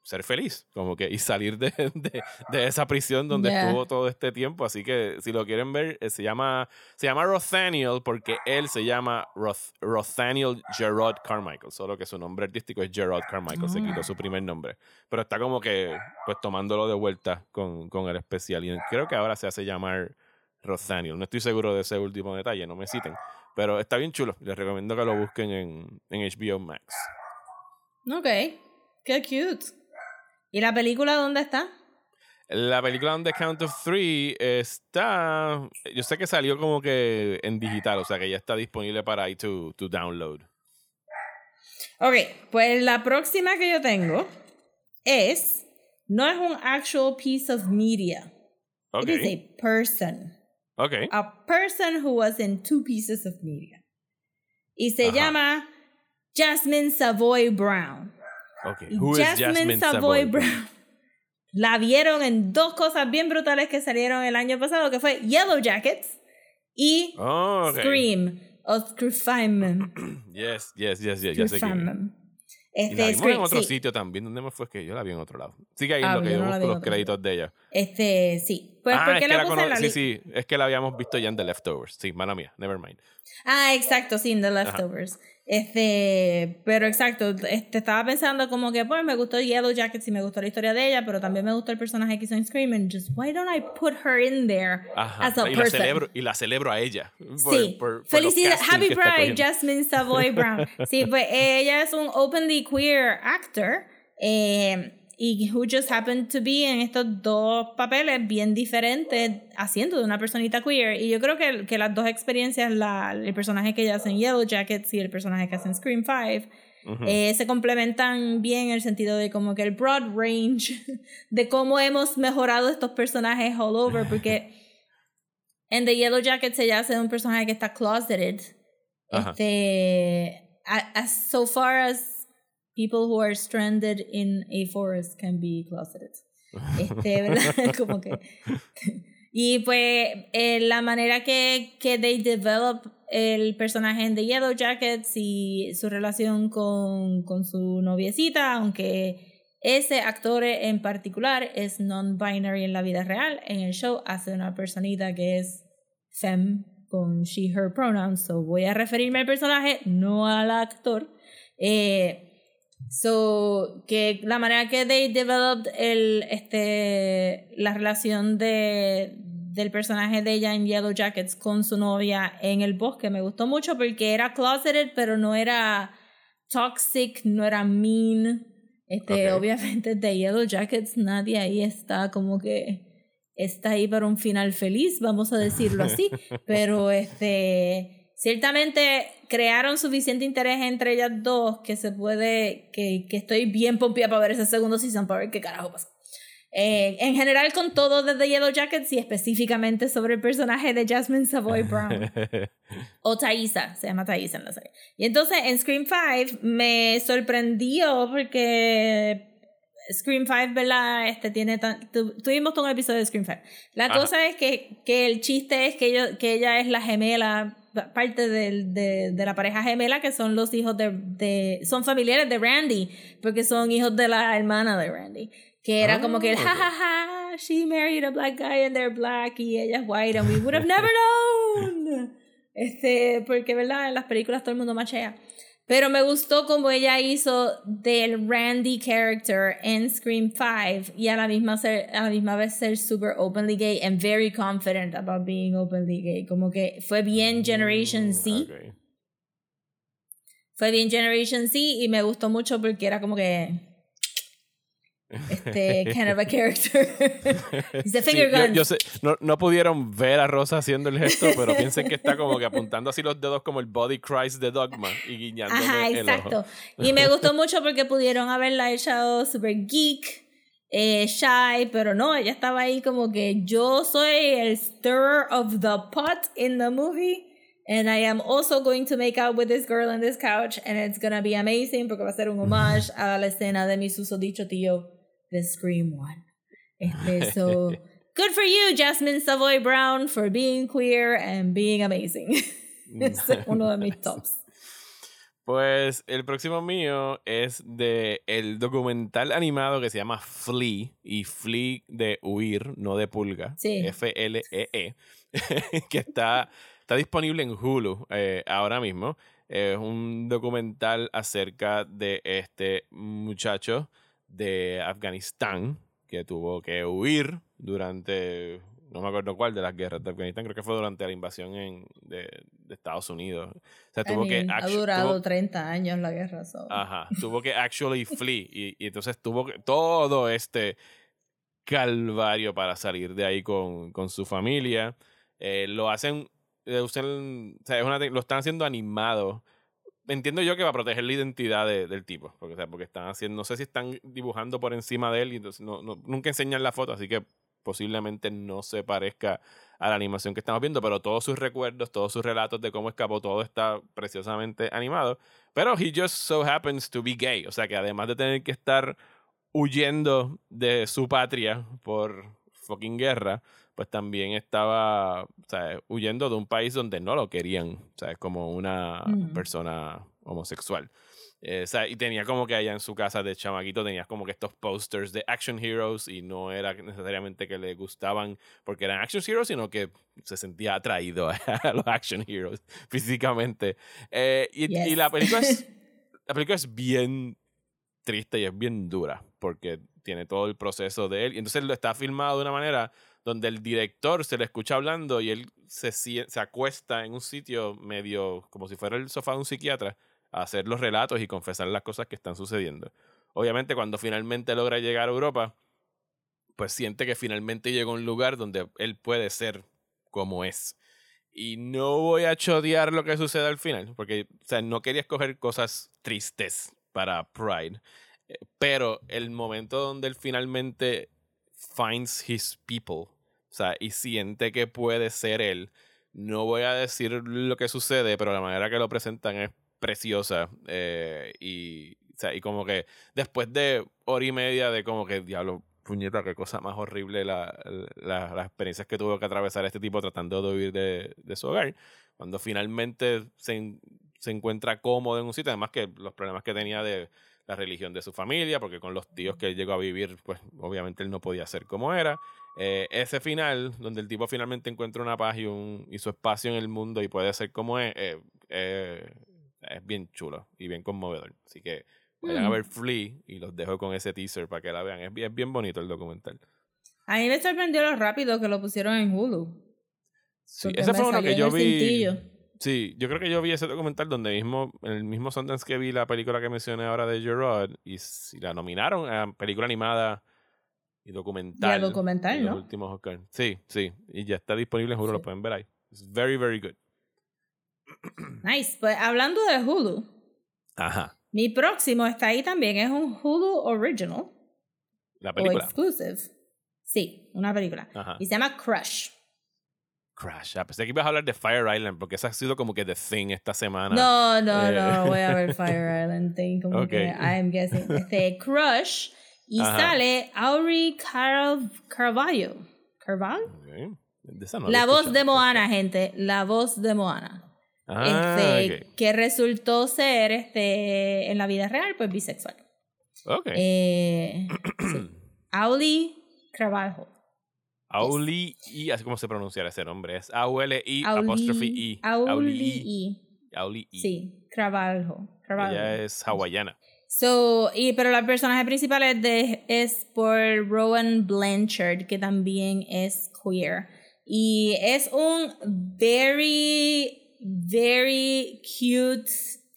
Speaker 1: ser feliz, como que y salir de, de, de esa prisión donde
Speaker 2: Yeah.
Speaker 1: estuvo todo este tiempo. Así que si lo quieren ver, eh, se llama se llama Rothaniel porque él se llama Roth, Rothaniel Gerard Carmichael, solo que su nombre artístico es Gerard Carmichael, se quitó
Speaker 2: Ah.
Speaker 1: su primer nombre. Pero está como que pues tomándolo de vuelta con, con el especial y creo que ahora se hace llamar Rothaniel. No estoy seguro de ese último detalle, no me citen. Pero está bien chulo. Les recomiendo que lo busquen en, en HBO Max.
Speaker 2: Ok. Qué cute. ¿Y la película dónde está?
Speaker 1: La película On the Count of Three está. Yo sé que salió como que en digital, o sea que ya está disponible para ahí to, to download.
Speaker 2: Ok, pues la próxima que yo tengo es. No es un actual piece of media.
Speaker 1: Ok.
Speaker 2: It is a person.
Speaker 1: Ok.
Speaker 2: A person who was in two pieces of media. Y se
Speaker 1: Ajá.
Speaker 2: llama Jasmine Savoy Brown.
Speaker 1: Ok.
Speaker 2: Y
Speaker 1: Who is Jasmine
Speaker 2: Savoy
Speaker 1: Savoy?
Speaker 2: Brown. La vieron en dos cosas bien brutales que salieron el año pasado, que fue Yellow Jackets y
Speaker 1: Oh, ok.
Speaker 2: Scream o Scream.
Speaker 1: Yes, yes, yes, yes. Ya sé. Y
Speaker 2: Este,
Speaker 1: la vimos
Speaker 2: Scream,
Speaker 1: en otro
Speaker 2: sí.
Speaker 1: sitio también. ¿Dónde me fue? Que yo la vi en otro lado. Sigue ahí en
Speaker 2: Ah,
Speaker 1: lo que
Speaker 2: yo
Speaker 1: yo
Speaker 2: la
Speaker 1: busco los créditos de ella.
Speaker 2: Este, sí. Pues,
Speaker 1: ah,
Speaker 2: ¿por qué
Speaker 1: que,
Speaker 2: la
Speaker 1: la
Speaker 2: puse en
Speaker 1: cono-
Speaker 2: la
Speaker 1: sí, sí. Es que la habíamos visto ya en The Leftovers. Sí, mala mía. Never mind.
Speaker 2: Ah, exacto, sí, en The Leftovers. Este, pero exacto, este, estaba pensando como que, pues, me gustó Yellow Jackets y me gustó la historia de ella, pero también me gustó el personaje que hizo en Scream, and just, why don't I put her in there
Speaker 1: Ajá.
Speaker 2: as a
Speaker 1: y, la celebro, y la celebro a ella. por-
Speaker 2: sí,
Speaker 1: por- por
Speaker 2: felicidades, Happy Pride. Jasmine Savoy Brown. Sí, pues ella es un openly queer actor eh, y who just happened to be en estos dos papeles bien diferentes haciendo de una personita queer. Y yo creo que, que las dos experiencias, la, el personaje que ella hace en Yellow Jackets y el personaje que hace en Scream 5,
Speaker 1: Ujú.
Speaker 2: eh, se complementan bien en el sentido de como que el broad range de cómo hemos mejorado estos personajes all over, porque en The Yellow Jackets ella hace un personaje que está closeted. Este, a- as so far as people who are stranded in a forest can be closeted. Este, ¿verdad? como que y pues eh, la manera que, que they develop el personaje en The Yellow Jackets y su relación con, con su noviecita, aunque ese actor en particular es non-binary en la vida real, en el show hace una personita que es femme con she, her pronouns, so voy a referirme al personaje, no al actor. Eh, So, que la manera que they developed el, este, la relación de, del personaje de ella en Yellow Jackets con su novia en el bosque. Me gustó mucho porque era closeted, pero no era toxic, no era mean. Este, obviamente de Yellow Jackets nadie ahí está como que está ahí para un final feliz, vamos a decirlo así. pero este ciertamente crearon suficiente interés entre ellas dos que se puede, que, que estoy bien pompeada para ver ese segundo season para ver qué carajo pasa. Eh, en general con todo de The Yellow Jackets y específicamente sobre el personaje de Jasmine Savoy Brown o Thaisa, se llama Thaisa en la serie. Y entonces en Scream 5 me sorprendió porque Scream 5, ¿verdad? Este tiene tan, tu- tuvimos todo un episodio de Scream 5. La
Speaker 1: Ajá.
Speaker 2: cosa es que, que el chiste es que, ellos- que ella es la gemela, parte del- de, de la pareja gemela, que son los hijos de, de, son familiares de Randy, porque son hijos de la hermana de Randy. Que era como que el
Speaker 1: Ah, ok.
Speaker 2: jajaja, she married a black guy and they're black y ella es white and we would have never known. Este, porque, ¿verdad? En las películas todo el mundo machea. Pero me gustó como ella hizo del Randy character en Scream 5 y a la misma, ser, a la misma vez ser super openly gay and very confident about being openly gay. Como que fue bien Generation Z.
Speaker 1: Mm, Ok.
Speaker 2: Fue bien Generation Z y me gustó mucho porque era como que. Este, kind of a character.
Speaker 1: Sí,
Speaker 2: finger guns.
Speaker 1: yo sé, no, no pudieron ver a Rosa haciendo el gesto, pero piensen que está como que apuntando así los dedos como el body Christ de Dogma y guiñándome
Speaker 2: Ajá, exacto.
Speaker 1: ojo.
Speaker 2: Y me gustó mucho porque pudieron haberla echado super geek, eh, shy, pero no, ella estaba ahí como que yo soy el stir of the pot in the movie. And I am also going to make out with this girl on this couch, and it's gonna be amazing porque va a ser un homage a la escena de mi susodicho tío de Scream One. Este, so, good for you, Jasmine Savoy Brown, for being queer and being amazing. es uno de mis tops.
Speaker 1: Pues el próximo mío es de el documental animado que se llama Flea y Flea de huir, no de pulga.
Speaker 2: Sí.
Speaker 1: F-L-E-E. que está, está disponible en Hulu eh, ahora mismo. Es un documental acerca de este muchacho de Afganistán que tuvo que huir durante, no me acuerdo cuál de las guerras de Afganistán, creo que fue durante la invasión en- de, de Estados Unidos. O sea,
Speaker 2: I
Speaker 1: tuvo que
Speaker 2: ha durado
Speaker 1: tuvo-
Speaker 2: 30 años la guerra. so.
Speaker 1: Ajá, tuvo que actually flee y, y entonces tuvo que, todo este calvario para salir de ahí con, con su familia. Eh, lo hacen, usan- o sea, es una lo están haciendo animado. Entiendo yo que va a proteger la identidad de- del tipo, porque, sea, porque están haciendo, no sé si están dibujando por encima de él y entonces no, no- nunca enseñan la foto, así que posiblemente no se parezca a la animación que estamos viendo, pero todos sus recuerdos, todos sus relatos de cómo escapó, todo está preciosamente animado. Pero he just so happens to be gay. O sea que además de tener que estar huyendo de su patria por fucking guerra, pues también estaba sea, huyendo de un país donde no lo querían, sea, como una
Speaker 2: Mm.
Speaker 1: persona homosexual. Eh, y tenía como que allá en su casa de chamaquito tenías como que estos posters de action heroes y no era necesariamente que le gustaban porque eran action heroes, sino que se sentía atraído a los action heroes físicamente. Eh, y, y la película es la película es bien triste y es bien dura porque tiene todo el proceso de él y entonces lo está filmado de una manera donde el director se le escucha hablando y él se, se acuesta en un sitio medio como si fuera el sofá de un psiquiatra a hacer los relatos y confesar las cosas que están sucediendo. Obviamente cuando finalmente logra llegar a Europa, pues siente que finalmente llegó a un lugar donde él puede ser como es. Y no voy a chodear lo que sucede al final, porque o sea, no quería escoger cosas tristes para Pride. Eh, Pero el momento donde él finalmente finds his people, sea, y siente que puede ser él, no voy a decir lo que sucede, pero la manera que lo presentan es preciosa. eh, y, o sea, y como que después de hora y media de como que, diablo, puñeta, qué cosa más horrible la, la- las experiencias que tuvo que atravesar este tipo tratando de huir de, de su hogar. Cuando finalmente se, se encuentra cómodo en un sitio, además que los problemas que tenía de la religión de su familia, porque con los tíos que él llegó a vivir, pues obviamente él no podía ser como era. Eh, ese final, donde el tipo finalmente encuentra una paz y, un, y su espacio en el mundo y puede ser como es, eh, eh, es bien chulo y bien conmovedor. Así que vayan a
Speaker 2: Mm.
Speaker 1: ver Flea y los dejo con ese teaser para que la vean. Es bien, es bien bonito el documental.
Speaker 2: A mí me sorprendió lo rápido que lo pusieron en Hulu.
Speaker 1: Sí, ese fue uno que yo vi.
Speaker 2: cintillo.
Speaker 1: Sí, yo creo que yo vi ese documental donde mismo, en el mismo Sundance que vi la película que mencioné ahora de Gerard, y, si la nominaron a película animada y documental.
Speaker 2: documental,
Speaker 1: en los
Speaker 2: ¿no?
Speaker 1: últimos Oscar. Sí, sí, y ya está disponible en Hulu, lo
Speaker 2: Sí.
Speaker 1: pueden ver ahí. It's very, very good.
Speaker 2: Nice. Pues hablando de Hulu,
Speaker 1: Ajá,
Speaker 2: mi próximo está ahí también. Es un Hulu Original
Speaker 1: la
Speaker 2: o
Speaker 1: película.
Speaker 2: Exclusive. Sí, una película.
Speaker 1: Ajá.
Speaker 2: Y se llama Crush.
Speaker 1: Crash. Pensé que ibas a hablar de Fire Island, porque esa ha sido como que the thing esta semana.
Speaker 2: No, no,
Speaker 1: Eh.
Speaker 2: no, voy a ver Fire Island thing, como
Speaker 1: Ok.
Speaker 2: que I'm guessing. Este, Crush. Y
Speaker 1: Ajá.
Speaker 2: sale Auri Car Carvalho. ¿Carvalho?
Speaker 1: Ok. De esa no
Speaker 2: La voz de Moana, gente. La voz de Moana.
Speaker 1: Ah,
Speaker 2: este, que resultó ser este, en la vida real, pues bisexual.
Speaker 1: ok. Ok.
Speaker 2: Eh, sí. Auli Carvalho.
Speaker 1: Auli y así como se pronunciará ese nombre. Es A-U-L-I
Speaker 2: Auli-
Speaker 1: apóstrofe I.
Speaker 2: Auli.
Speaker 1: Auli I.
Speaker 2: Sí. Carvalho.
Speaker 1: Ella es hawaiana.
Speaker 2: So, y, pero el personaje principal es, de, es por Rowan Blanchard, que también es queer. Y es un very, very cute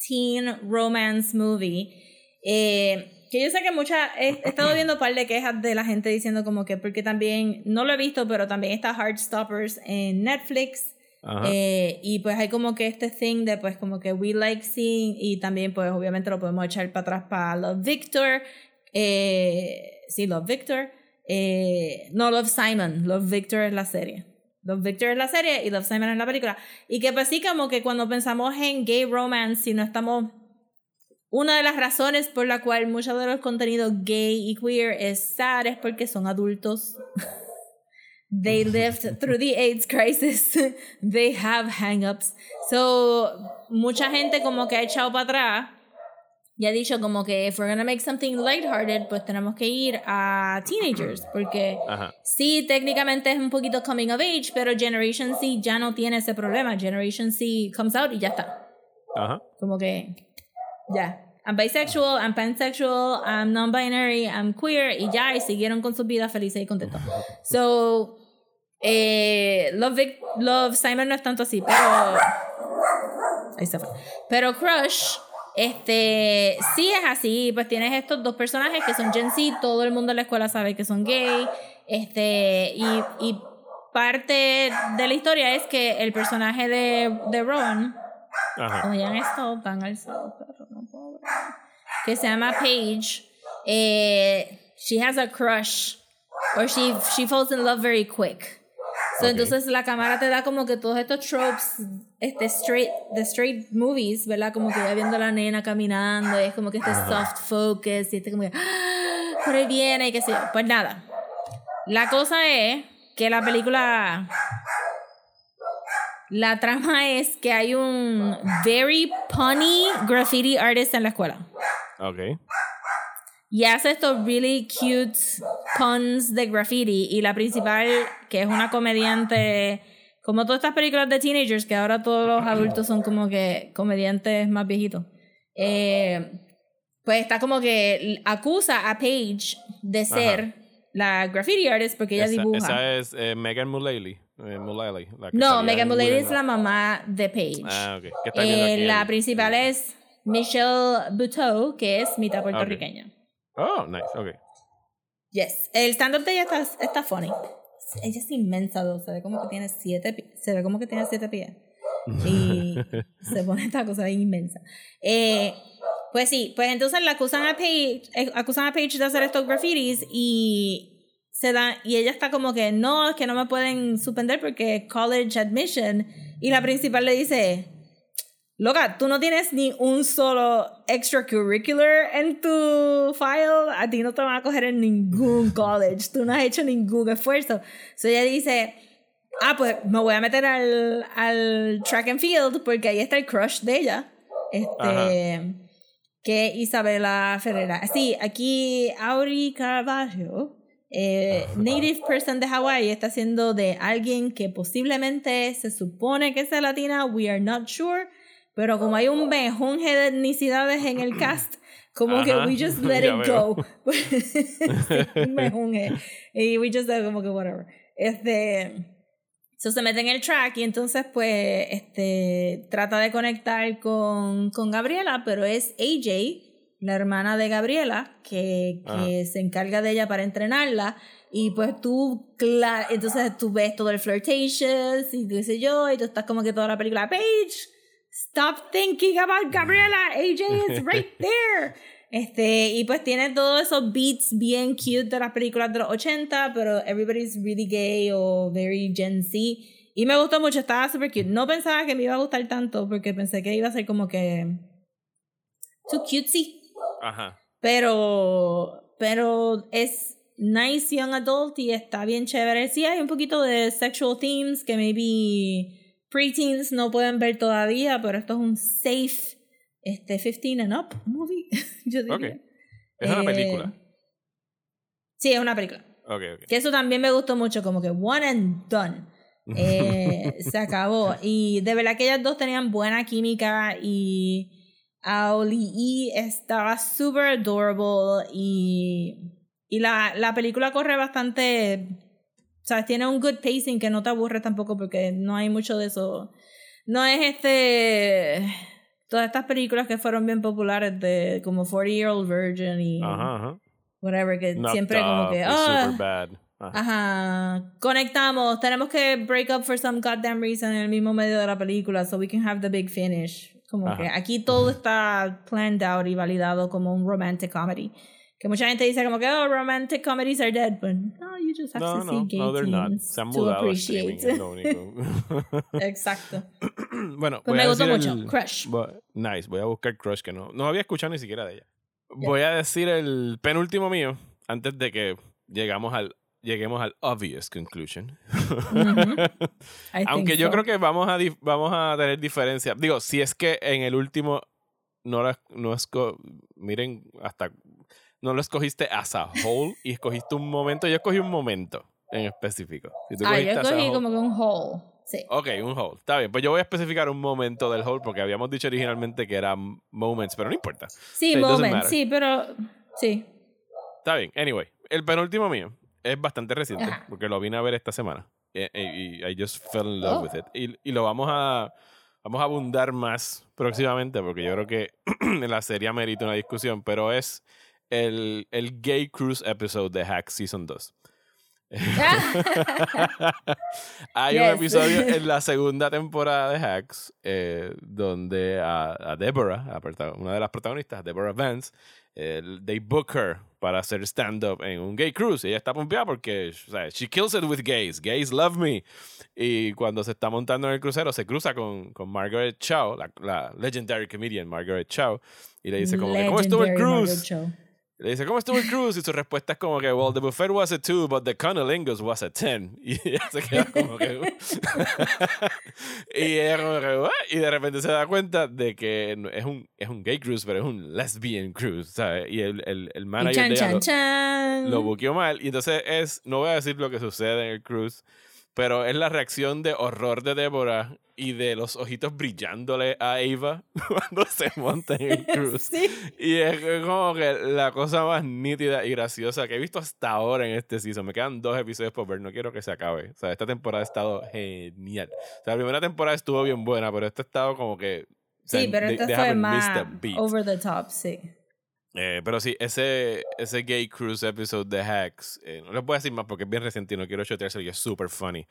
Speaker 2: teen romance movie. Eh, que yo sé que muchas. He, he estado viendo un par de quejas de la gente diciendo como que, porque también, no lo he visto, pero también está Heartstoppers en Netflix. Eh, y pues hay como que este thing de pues como que we like seeing y también pues obviamente lo podemos echar para atrás para Love Victor. Eh, sí, Love Victor. Eh, no, Love Simon. Love Victor es la serie. Love Victor es la serie y Love Simon es la película. Y que pues sí como que cuando pensamos en gay romance, si no estamos... Una de las razones por la cual muchos de los contenidos gay y queer es sad es porque son adultos they lived through the AIDS crisis. they have hang-ups. So, mucha gente como que ha echado para atrás y ha dicho como que if we're gonna make something lighthearted, pues tenemos que ir a teenagers. Porque
Speaker 1: Ajá.
Speaker 2: sí, técnicamente es un poquito coming of age, pero Generation C ya no tiene ese problema. Generation C comes out y ya está.
Speaker 1: Ajá.
Speaker 2: Como que, ya. I'm bisexual, I'm pansexual, I'm non-binary, I'm queer, y ya, y siguieron con sus vidas felices y contentos. So, eh, Love, Vic- Love Simon no es tanto así, pero. Ahí se fue. Pero Crush, este, sí es así, pues tienes estos dos personajes que son Gen Z, todo el mundo en la escuela sabe que son gay, este, y, y parte de la historia es que el personaje de, de Rowan,
Speaker 1: Ajá.
Speaker 2: Oye, han estado tan alzados, Que se llama Paige. Eh, she has a crush. Or she, she falls in love very quick. So,
Speaker 1: Ok.
Speaker 2: Entonces la cámara te da como que todos estos tropes este straight, de straight movies, ¿verdad? Como que ya viendo a la nena caminando, y es como que este soft focus, y este como que, ¡ah! por ahí viene, y qué sé yo. Pues nada. La cosa es que la película la trama es que hay un very punny graffiti artist en la escuela.
Speaker 1: Ok.
Speaker 2: Y hace estos really cute puns de graffiti. Y la principal, que es una comediante, como todas estas películas de teenagers, que ahora todos los adultos son como que comediantes más viejitos. eh, pues está como que acusa a Paige de ser la graffiti artist porque ella
Speaker 1: esa,
Speaker 2: dibuja.
Speaker 1: esa es eh, Megan Mullally. Eh, Mullally, la que
Speaker 2: no, Megan Mullally es la mamá de Paige.
Speaker 1: Ah, ok. ¿Qué está
Speaker 2: Eh,
Speaker 1: aquí
Speaker 2: la
Speaker 1: el-
Speaker 2: principal es Michelle Buteau, que es mitad puertorriqueña.
Speaker 1: Oh, nice. Ok.
Speaker 2: Yes. El stand-up de ella está, está funny. Ella es inmensa, though. se ve como que tiene siete se ve como que tiene siete pies. Y se pone esta cosa inmensa. Eh, pues sí, pues entonces la acusan a Paige, eh, acusan a Paige de hacer estos graffitis y se da, y ella está como que no, es que no me pueden suspender porque college admission. Y la principal le dice, Loca, tú no tienes ni un solo extracurricular en tu file. A ti no te van a coger en ningún college. Tú no has hecho ningún esfuerzo. So ella dice, ah, pues me voy a meter al, al track and field porque ahí está el crush de ella. Este, que es Isabela Ferreira. Sí, aquí Auri Carvalho, eh, native person de Hawaii, está haciendo de alguien que posiblemente se supone que es latina. We are not sure. Pero como hay un mejunje de etnicidades en el cast, Como que
Speaker 1: Ajá,
Speaker 2: we just let
Speaker 1: ya
Speaker 2: it
Speaker 1: veo.
Speaker 2: go. Un mejunje. Y we just como que whatever. Este. So se mete en el track y entonces pues este trata de conectar con, con Gabriela, pero es AJ, la hermana de Gabriela, que, que se encarga de ella para entrenarla. Y pues tú, claro, entonces tú ves todo el flirtatious y qué sé yo, y tú estás como que toda la película, Paige, stop thinking about Gabriela, AJ is right there. Este, y pues tiene todos esos beats bien cute de las películas de los 80, pero everybody's really gay o very Gen Z. Y me gustó mucho, estaba super cute. No pensaba que me iba a gustar tanto porque pensé que iba a ser como que too cutesy.
Speaker 1: Ajá.
Speaker 2: Pero, pero es nice young adult y está bien chévere. Sí hay un poquito de sexual themes que maybe preteens no pueden ver todavía, pero esto es un safe este 15 and up movie, yo diría.
Speaker 1: Ok. Es una
Speaker 2: Eh,
Speaker 1: película.
Speaker 2: Sí, es una película.
Speaker 1: Ok, ok.
Speaker 2: Que eso también me gustó mucho, como que one and done. Eh, se acabó. Y de verdad que ellas dos tenían buena química y Aoli estaba súper adorable y, y la, la película corre bastante, sabes, tiene un good pacing que no te aburre tampoco porque no hay mucho de eso. No es este... Todas estas películas que fueron bien populares de como 40 Year Old Virgin y
Speaker 1: Ajá, ajá.
Speaker 2: whatever, que
Speaker 1: Knocked
Speaker 2: siempre como que... "Ah,
Speaker 1: Superbad. Ajá.
Speaker 2: Ajá, conectamos, tenemos que break up for some goddamn reason en el mismo medio de la película so we can have the big finish. Como
Speaker 1: Ajá.
Speaker 2: que aquí todo está planned out y validado como un romantic comedy. Que mucha gente dice como que, oh, romantic comedies are dead, but no, you just have
Speaker 1: No,
Speaker 2: to
Speaker 1: no,
Speaker 2: see gay
Speaker 1: no, they're not. Se han mudado a streaming, es lo único.
Speaker 2: Exacto.
Speaker 1: bueno,
Speaker 2: Pues
Speaker 1: voy
Speaker 2: me
Speaker 1: a
Speaker 2: gustó mucho,
Speaker 1: el-
Speaker 2: Crush.
Speaker 1: nice, voy a buscar Crush, que no, no había escuchado ni siquiera de ella. Voy a decir el penúltimo mío, antes de que llegamos al, lleguemos al obvious conclusion.
Speaker 2: I
Speaker 1: Aunque
Speaker 2: think
Speaker 1: yo
Speaker 2: so.
Speaker 1: creo que vamos a, vamos a tener diferencia. Digo, si es que en el último no, la, no esco- miren, hasta no lo escogiste as a whole y escogiste un momento. Yo escogí un momento en específico. Si tú
Speaker 2: Ah, yo escogí
Speaker 1: whole-
Speaker 2: como que un hole. Sí.
Speaker 1: Ok, un whole. Está bien, pues yo voy a especificar un momento del whole porque habíamos dicho originalmente que eran moments, pero no importa.
Speaker 2: Sí,
Speaker 1: it doesn't
Speaker 2: moment,
Speaker 1: matter.
Speaker 2: sí, pero sí.
Speaker 1: Está bien. Anyway, el penúltimo mío es bastante reciente
Speaker 2: Ajá.
Speaker 1: porque lo vine a ver esta semana. Eh, eh, Y, I just fell in love
Speaker 2: Oh.
Speaker 1: with it. Y, y lo vamos a vamos a abundar más próximamente porque yo creo que en la serie merita una discusión, pero es el, el Gay Cruise episode de Hack Season 2. Hay un episodio en la segunda temporada de Hacks eh, donde a, a Deborah, a una de las protagonistas, Deborah Vance, eh, they book her para hacer stand-up en un gay cruise. Y ella está pompeada porque o sea, she kills it with gays. Gays love me. Y cuando se está montando en el crucero, se cruza con, con Margaret Chow, la, la legendary comedian Margaret Chow, y le dice como ¿cómo estuvo el cruise? Le dice, ¿cómo estuvo el cruise? Y su respuesta es como que, well, the buffet was a 2, but the cunnilingus was a 10. Y ella se queda como que... y ella como que, "What?". Y de repente se da cuenta de que es un, es un gay cruise, pero es un lesbian cruise, ¿sabes? Y el, el, el manager
Speaker 2: chan,
Speaker 1: de ella
Speaker 2: chan,
Speaker 1: lo-
Speaker 2: chan.
Speaker 1: lo buqueó mal. Y entonces es, no voy a decir lo que sucede en el cruise, pero es la reacción de horror de Débora y de los ojitos brillándole a Ava cuando se monta en el cruise.
Speaker 2: Sí.
Speaker 1: Y es como que la cosa más nítida y graciosa que he visto hasta ahora en este season. Me quedan dos episodios por ver, no quiero que se acabe. O sea, esta temporada ha estado genial. O sea, la primera temporada estuvo bien buena, pero esta ha estado como que... o sea,
Speaker 2: Sí, pero
Speaker 1: they
Speaker 2: fue más over the top, sí.
Speaker 1: Eh, pero sí, ese, ese Gay Cruise episode de Hacks, eh, no les voy a decir más porque es bien reciente y no quiero chotearse y es súper funny.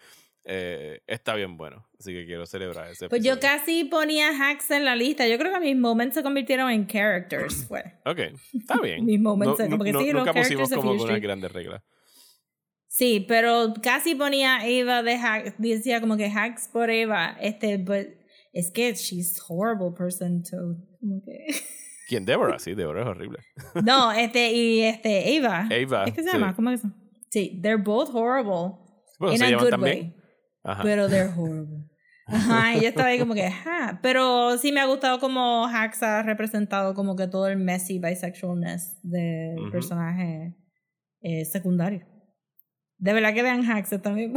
Speaker 1: Eh, está bien bueno, así que quiero celebrar ese
Speaker 2: Pues yo
Speaker 1: episodio.
Speaker 2: casi ponía hacks en la lista. Yo creo que mis moments se convirtieron en characters. Fue.
Speaker 1: Ok, está bien.
Speaker 2: Mis momentos,
Speaker 1: No-
Speaker 2: como que
Speaker 1: no-
Speaker 2: sí,
Speaker 1: nunca pusimos como una
Speaker 2: Street.
Speaker 1: grande regla.
Speaker 2: Sí, pero casi ponía Eva de hacks. Decía como que hacks por Eva. Este, but es que she's horrible person to. Como que.
Speaker 1: ¿Quién? Deborah, sí, Deborah es horrible.
Speaker 2: No, este, y este, Eva.
Speaker 1: Ava,
Speaker 2: ¿Es que se
Speaker 1: sí.
Speaker 2: llama? ¿Cómo es? Sí, they're both horrible.
Speaker 1: Bueno,
Speaker 2: in
Speaker 1: se
Speaker 2: a good
Speaker 1: también.
Speaker 2: way.
Speaker 1: Ajá.
Speaker 2: Pero they're horrible. Ajá, y yo estaba ahí como que, ajá. Pero sí me ha gustado como Hax ha representado como que todo el messy bisexualness del personaje eh, secundario. De verdad que vean Hax también.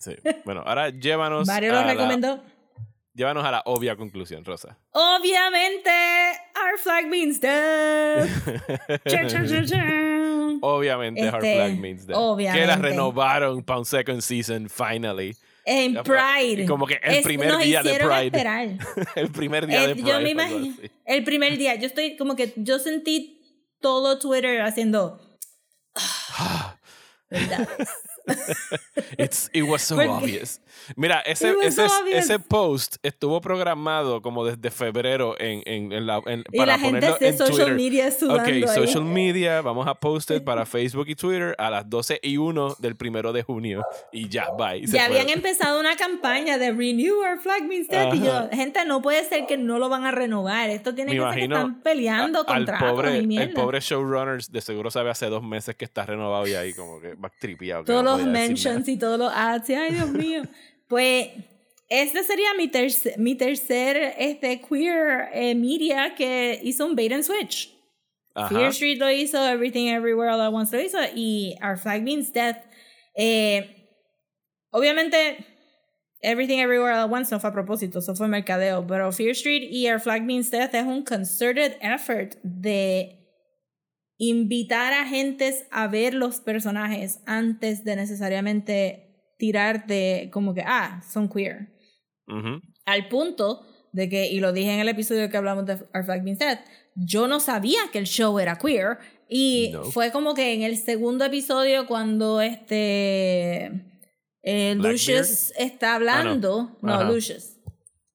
Speaker 1: Sí. Bueno, ahora llévanos
Speaker 2: Mario lo
Speaker 1: la,
Speaker 2: recomendó.
Speaker 1: Llévanos a la obvia conclusión, Rosa.
Speaker 2: Obviamente, Our flag means death. Cha, cha, cha, cha.
Speaker 1: Obviamente,
Speaker 2: Este,
Speaker 1: Flag Means Death. Que la
Speaker 2: obviamente.
Speaker 1: renovaron para un second season, finally.
Speaker 2: En Pride.
Speaker 1: como que el
Speaker 2: Es-
Speaker 1: primer
Speaker 2: nos
Speaker 1: día de Pride.
Speaker 2: esperar.
Speaker 1: El primer día
Speaker 2: Eh,
Speaker 1: de Pride.
Speaker 2: yo me imagino. El primer día. Yo estoy como que. Yo sentí todo Twitter haciendo. "Ah, verdades".
Speaker 1: It's, it was so
Speaker 2: Porque-
Speaker 1: obvious. Mira, ese, ese,
Speaker 2: so obvious.
Speaker 1: ese post estuvo programado como desde febrero en, en, en la, en-
Speaker 2: Y
Speaker 1: para
Speaker 2: la gente
Speaker 1: ponerlo en
Speaker 2: social
Speaker 1: Twitter.
Speaker 2: media sudando
Speaker 1: Ok,
Speaker 2: ahí.
Speaker 1: social media, vamos a post it para Facebook y Twitter a las 12 y 1 del primero de junio. Y ya, bye.
Speaker 2: Ya
Speaker 1: fue.
Speaker 2: habían empezado una campaña de Renew Our Flag Means Death. Y yo, gente, no puede ser que no lo van a renovar. Esto tiene
Speaker 1: Me
Speaker 2: que ser que están peleando
Speaker 1: a-
Speaker 2: con
Speaker 1: al pobre, el pobre showrunner de seguro sabe hace dos meses que está renovado y ahí como que va
Speaker 2: todos
Speaker 1: no
Speaker 2: los mentions y todos los ads. y, Ay, Dios mío. Pues este sería mi, tercer mi tercer este, queer eh, media que hizo un bait and switch.
Speaker 1: nada.
Speaker 2: Fear
Speaker 1: Ajá.
Speaker 2: Street lo hizo, Everything Everywhere All at Once lo hizo y Our Flag Means Death. Eh, obviamente, Everything Everywhere All at Once no fue a propósito, eso fue mercadeo, pero Fear Street y Our Flag Means Death es un concerted effort de invitar a gentes a ver los personajes antes de necesariamente tirar de como que, ah, son queer al punto de que, y lo dije en el episodio que hablamos de Our Flag Means Death, yo no sabía que el show era queer. Y
Speaker 1: No.
Speaker 2: fue como que en el segundo episodio cuando este eh? Lucius está hablando, no,
Speaker 1: Ajá.
Speaker 2: Lucius,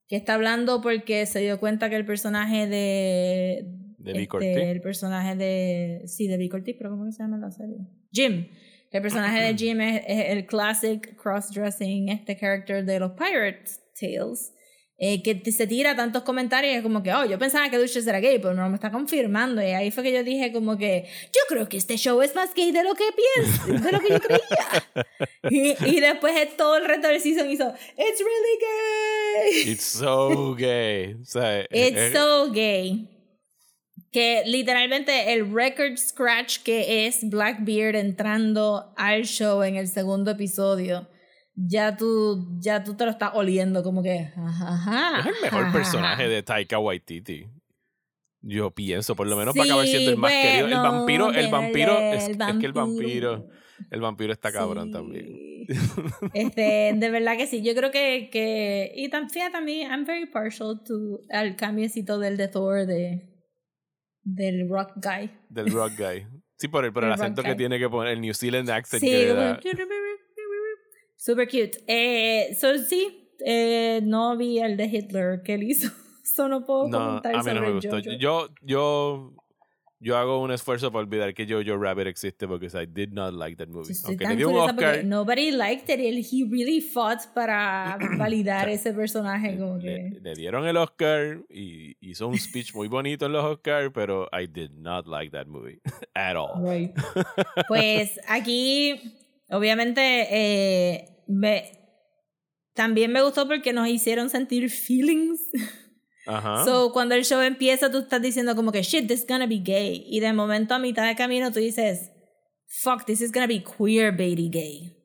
Speaker 2: que está hablando porque se dio cuenta que el personaje de...
Speaker 1: De
Speaker 2: este. El personaje de... Sí, de Vic Ortiz, pero ¿cómo se llama la serie? Jim. El personaje de Jim es, es el classic cross-dressing, este character de los Pirate Tales, eh, que se tira tantos comentarios como que, oh, yo pensaba que Lucius era gay, pero no me está confirmando. Y ahí fue que yo dije como que, yo creo que este show es más gay de lo que pienso, de lo que yo creía. y, y después de todo el resto del season hizo, it's really gay.
Speaker 1: It's so gay. O sea,
Speaker 2: It's so gay. Que literalmente el record scratch que es Blackbeard entrando al show en el segundo episodio, ya tú, ya tú te lo estás oliendo como que... ajá,
Speaker 1: es el mejor
Speaker 2: ajá,
Speaker 1: personaje
Speaker 2: ajá.
Speaker 1: de Taika Waititi. Yo pienso, por lo menos
Speaker 2: Sí,
Speaker 1: para acabar siendo el más querido. El
Speaker 2: bueno,
Speaker 1: vampiro, el vampiro,
Speaker 2: el
Speaker 1: es, es que el
Speaker 2: vampiro.
Speaker 1: vampiro, el vampiro está cabrón
Speaker 2: Sí.
Speaker 1: también.
Speaker 2: Este, de verdad que sí. Yo creo que, que y tam- fíjate también, I'm very partial to al cambiecito del de Thor de del rock guy.
Speaker 1: Del rock guy. Sí, por el, por el acento que
Speaker 2: guy.
Speaker 1: tiene que poner, el New Zealand accent
Speaker 2: Sí,
Speaker 1: que le
Speaker 2: como-
Speaker 1: da.
Speaker 2: super cute. Eh, so, sí, eh, no vi el de Hitler que él hizo. So no puedo
Speaker 1: No,
Speaker 2: comentar
Speaker 1: a mí no
Speaker 2: sobre
Speaker 1: me gustó. Yo, yo, yo hago un esfuerzo para olvidar que Jojo Rabbit existe porque I did not like that movie.
Speaker 2: Yo
Speaker 1: Aunque le dio un Oscar,
Speaker 2: nobody liked it. and He really fought para validar ese personaje. Como
Speaker 1: le,
Speaker 2: que.
Speaker 1: le dieron el Oscar y hizo un speech muy bonito en los Oscars, pero I did not like that movie at all.
Speaker 2: Right. Pues aquí, obviamente, eh, me- también me gustó porque nos hicieron sentir feelings.
Speaker 1: Ajá.
Speaker 2: So, cuando el show empieza, tú estás diciendo como que, shit, this is gonna be gay. Y de momento, a mitad de camino, tú dices, fuck, this is gonna be queer baby gay.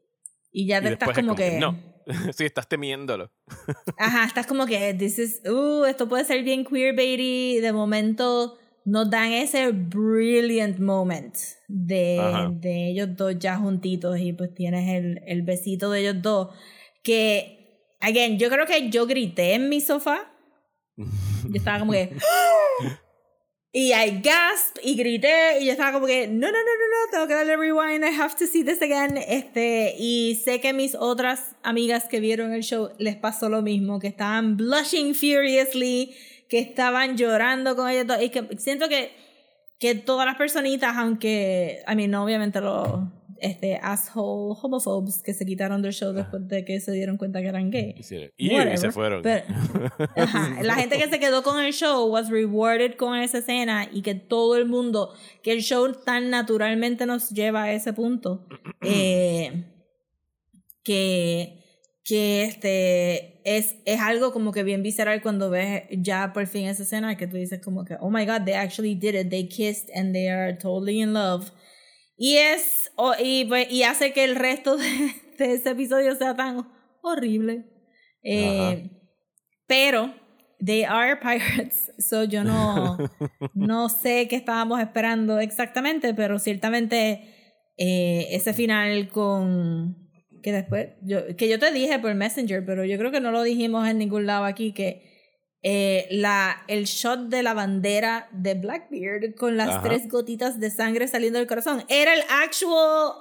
Speaker 2: Y ya
Speaker 1: Y
Speaker 2: te estás
Speaker 1: después es
Speaker 2: como, que,
Speaker 1: no. sí, estás temiéndolo.
Speaker 2: Ajá, estás como que, this is, uh, esto puede ser bien queer baby. Y de momento nos dan ese brilliant moment de,
Speaker 1: Ajá.
Speaker 2: de ellos dos ya juntitos y pues tienes el, el besito de ellos dos. Que, again, yo creo que yo grité en mi sofá. Yo estaba como que. Y I gasped y grité y yo estaba como que, no, no, no, no, no, tengo que darle rewind, I have to see this again. Este, y sé que mis otras amigas que vieron el show les pasó lo mismo, que estaban blushing furiously, que estaban llorando con ellos. Y que siento que, que todas las personitas, aunque, I mean, no, obviamente los este, asshole homophobes que se quitaron del show después de que se dieron cuenta que eran gay.
Speaker 1: Y, se- y
Speaker 2: Whatever,
Speaker 1: se fueron.
Speaker 2: pero- Ajá, La gente que se quedó con el show was rewarded con esa escena y que todo el mundo, que el show tan naturalmente nos lleva a ese punto, eh, que, que este es, es algo como que bien visceral cuando ves ya por fin esa escena que tú dices como que, oh my god, they actually did it, they kissed and they are totally in love. Y es, y, pues, y hace que el resto de, de ese episodio sea tan horrible. Eh, pero they are pirates, so yo no, no sé qué estábamos esperando exactamente, pero ciertamente eh, ese final con que después yo, que yo te dije por Messenger, pero yo creo que no lo dijimos en ningún lado aquí que eh, la, el shot de la bandera de Blackbeard con las
Speaker 1: Ajá.
Speaker 2: tres gotitas de sangre saliendo del corazón era el actual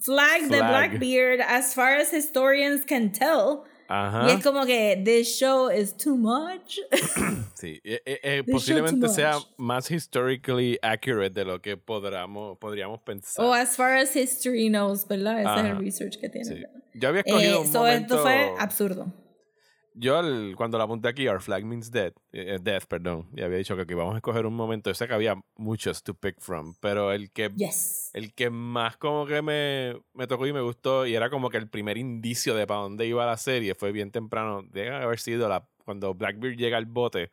Speaker 2: flag, de
Speaker 1: Flag.
Speaker 2: Blackbeard as far as historians can tell.
Speaker 1: Ajá.
Speaker 2: Y es como que this show is too much.
Speaker 1: Sí, eh, eh, eh, posiblemente sea más historically accurate de lo que podríamos, podríamos pensar.
Speaker 2: o as far as history knows, ¿verdad? Ese es el research que tiene.
Speaker 1: Sí. Yo había escogido
Speaker 2: Eh,
Speaker 1: un
Speaker 2: so
Speaker 1: momento...
Speaker 2: esto fue absurdo.
Speaker 1: Yo al- cuando la apunté aquí, Our Flag Means Dead, eh, Death, perdón, y había dicho que aquí vamos a escoger un momento, yo sé que había muchos to pick from, pero el que,
Speaker 2: Yes.
Speaker 1: el que más como que me, me tocó y me gustó, y era como que el primer indicio de para dónde iba la serie, fue bien temprano, debe haber sido la, cuando Blackbeard llega al bote,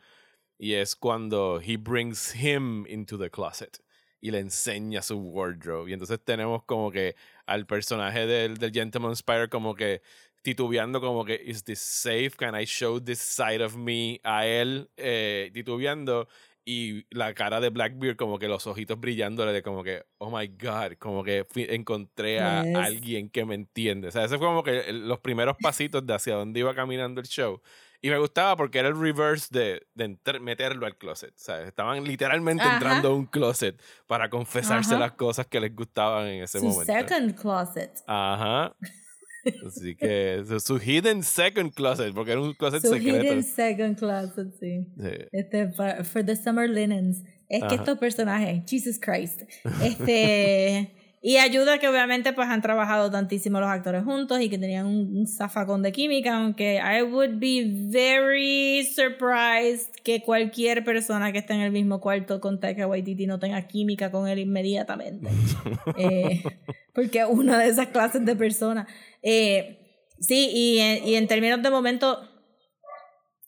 Speaker 1: y es cuando he brings him into the closet y le enseña su wardrobe. Y entonces tenemos como que al personaje del, del Gentleman Spire como que titubeando como que, ¿is this safe? Can I show this side of me a él? Eh, titubeando. Y la cara de Blackbeard como que los ojitos brillándole de como que, oh my God, como que fui- encontré a
Speaker 2: Yes.
Speaker 1: alguien que me entiende. O sea, ese fue como que los primeros pasitos de hacia dónde iba caminando el show. Y me gustaba porque era el reverse de, meterlo al closet. O sea, estaban literalmente
Speaker 2: Ajá.
Speaker 1: entrando a un closet para confesarse
Speaker 2: Ajá.
Speaker 1: las cosas que les gustaban en ese
Speaker 2: Su
Speaker 1: momento.
Speaker 2: second closet.
Speaker 1: Ajá. Así que su, su hidden second closet, porque era un closet
Speaker 2: Su
Speaker 1: secreto.
Speaker 2: hidden second closet, sí.
Speaker 1: Sí.
Speaker 2: Este, for, for the summer linens. Es que
Speaker 1: Ajá.
Speaker 2: estos personajes, Jesus Christ. Este. y ayuda que obviamente pues han trabajado tantísimo los actores juntos y que tenían un, un zafacón de química, aunque I would be very surprised que cualquier persona que esté en el mismo cuarto con Taika Waititi no tenga química con él inmediatamente. Eh, porque una de esas clases de personas. Eh, sí, y, en- y en términos de momento,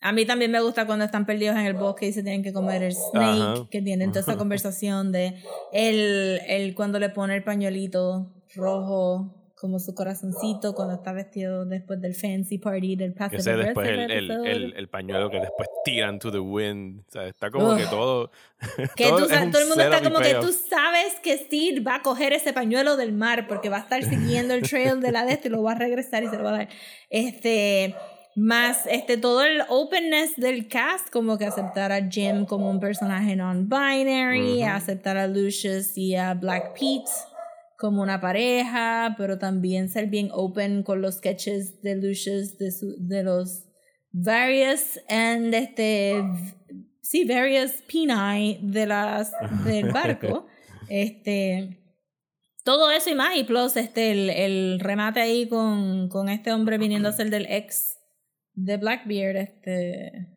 Speaker 2: a mí también me gusta cuando están perdidos en el bosque y se tienen que comer el snake,
Speaker 1: Ajá.
Speaker 2: que tienen toda esa conversación de el, el cuando le pone el pañuelito rojo como su corazoncito cuando está vestido después del fancy party del
Speaker 1: Que
Speaker 2: passive
Speaker 1: sé después el, el, el, el pañuelo que después tiran to the wind. O sea, está como que
Speaker 2: Ugh.
Speaker 1: todo.
Speaker 2: Que
Speaker 1: todo
Speaker 2: tú todo el mundo está como que tú sabes que Steve va a coger ese pañuelo del mar porque va a estar siguiendo el trail de la de este y lo va a regresar y se lo va a dar. Este, más este, todo el openness del cast, como que aceptar a Jim como un personaje non-binary,
Speaker 1: Ujú.
Speaker 2: aceptar a Lucius y a Black Pete como una pareja, pero también ser bien open con los sketches de Lucius, de, su- de los various and este sí, various peni de las del barco. este todo eso y más, y plus este el, el remate ahí con, con este hombre viniendo a ser del ex de Blackbeard, este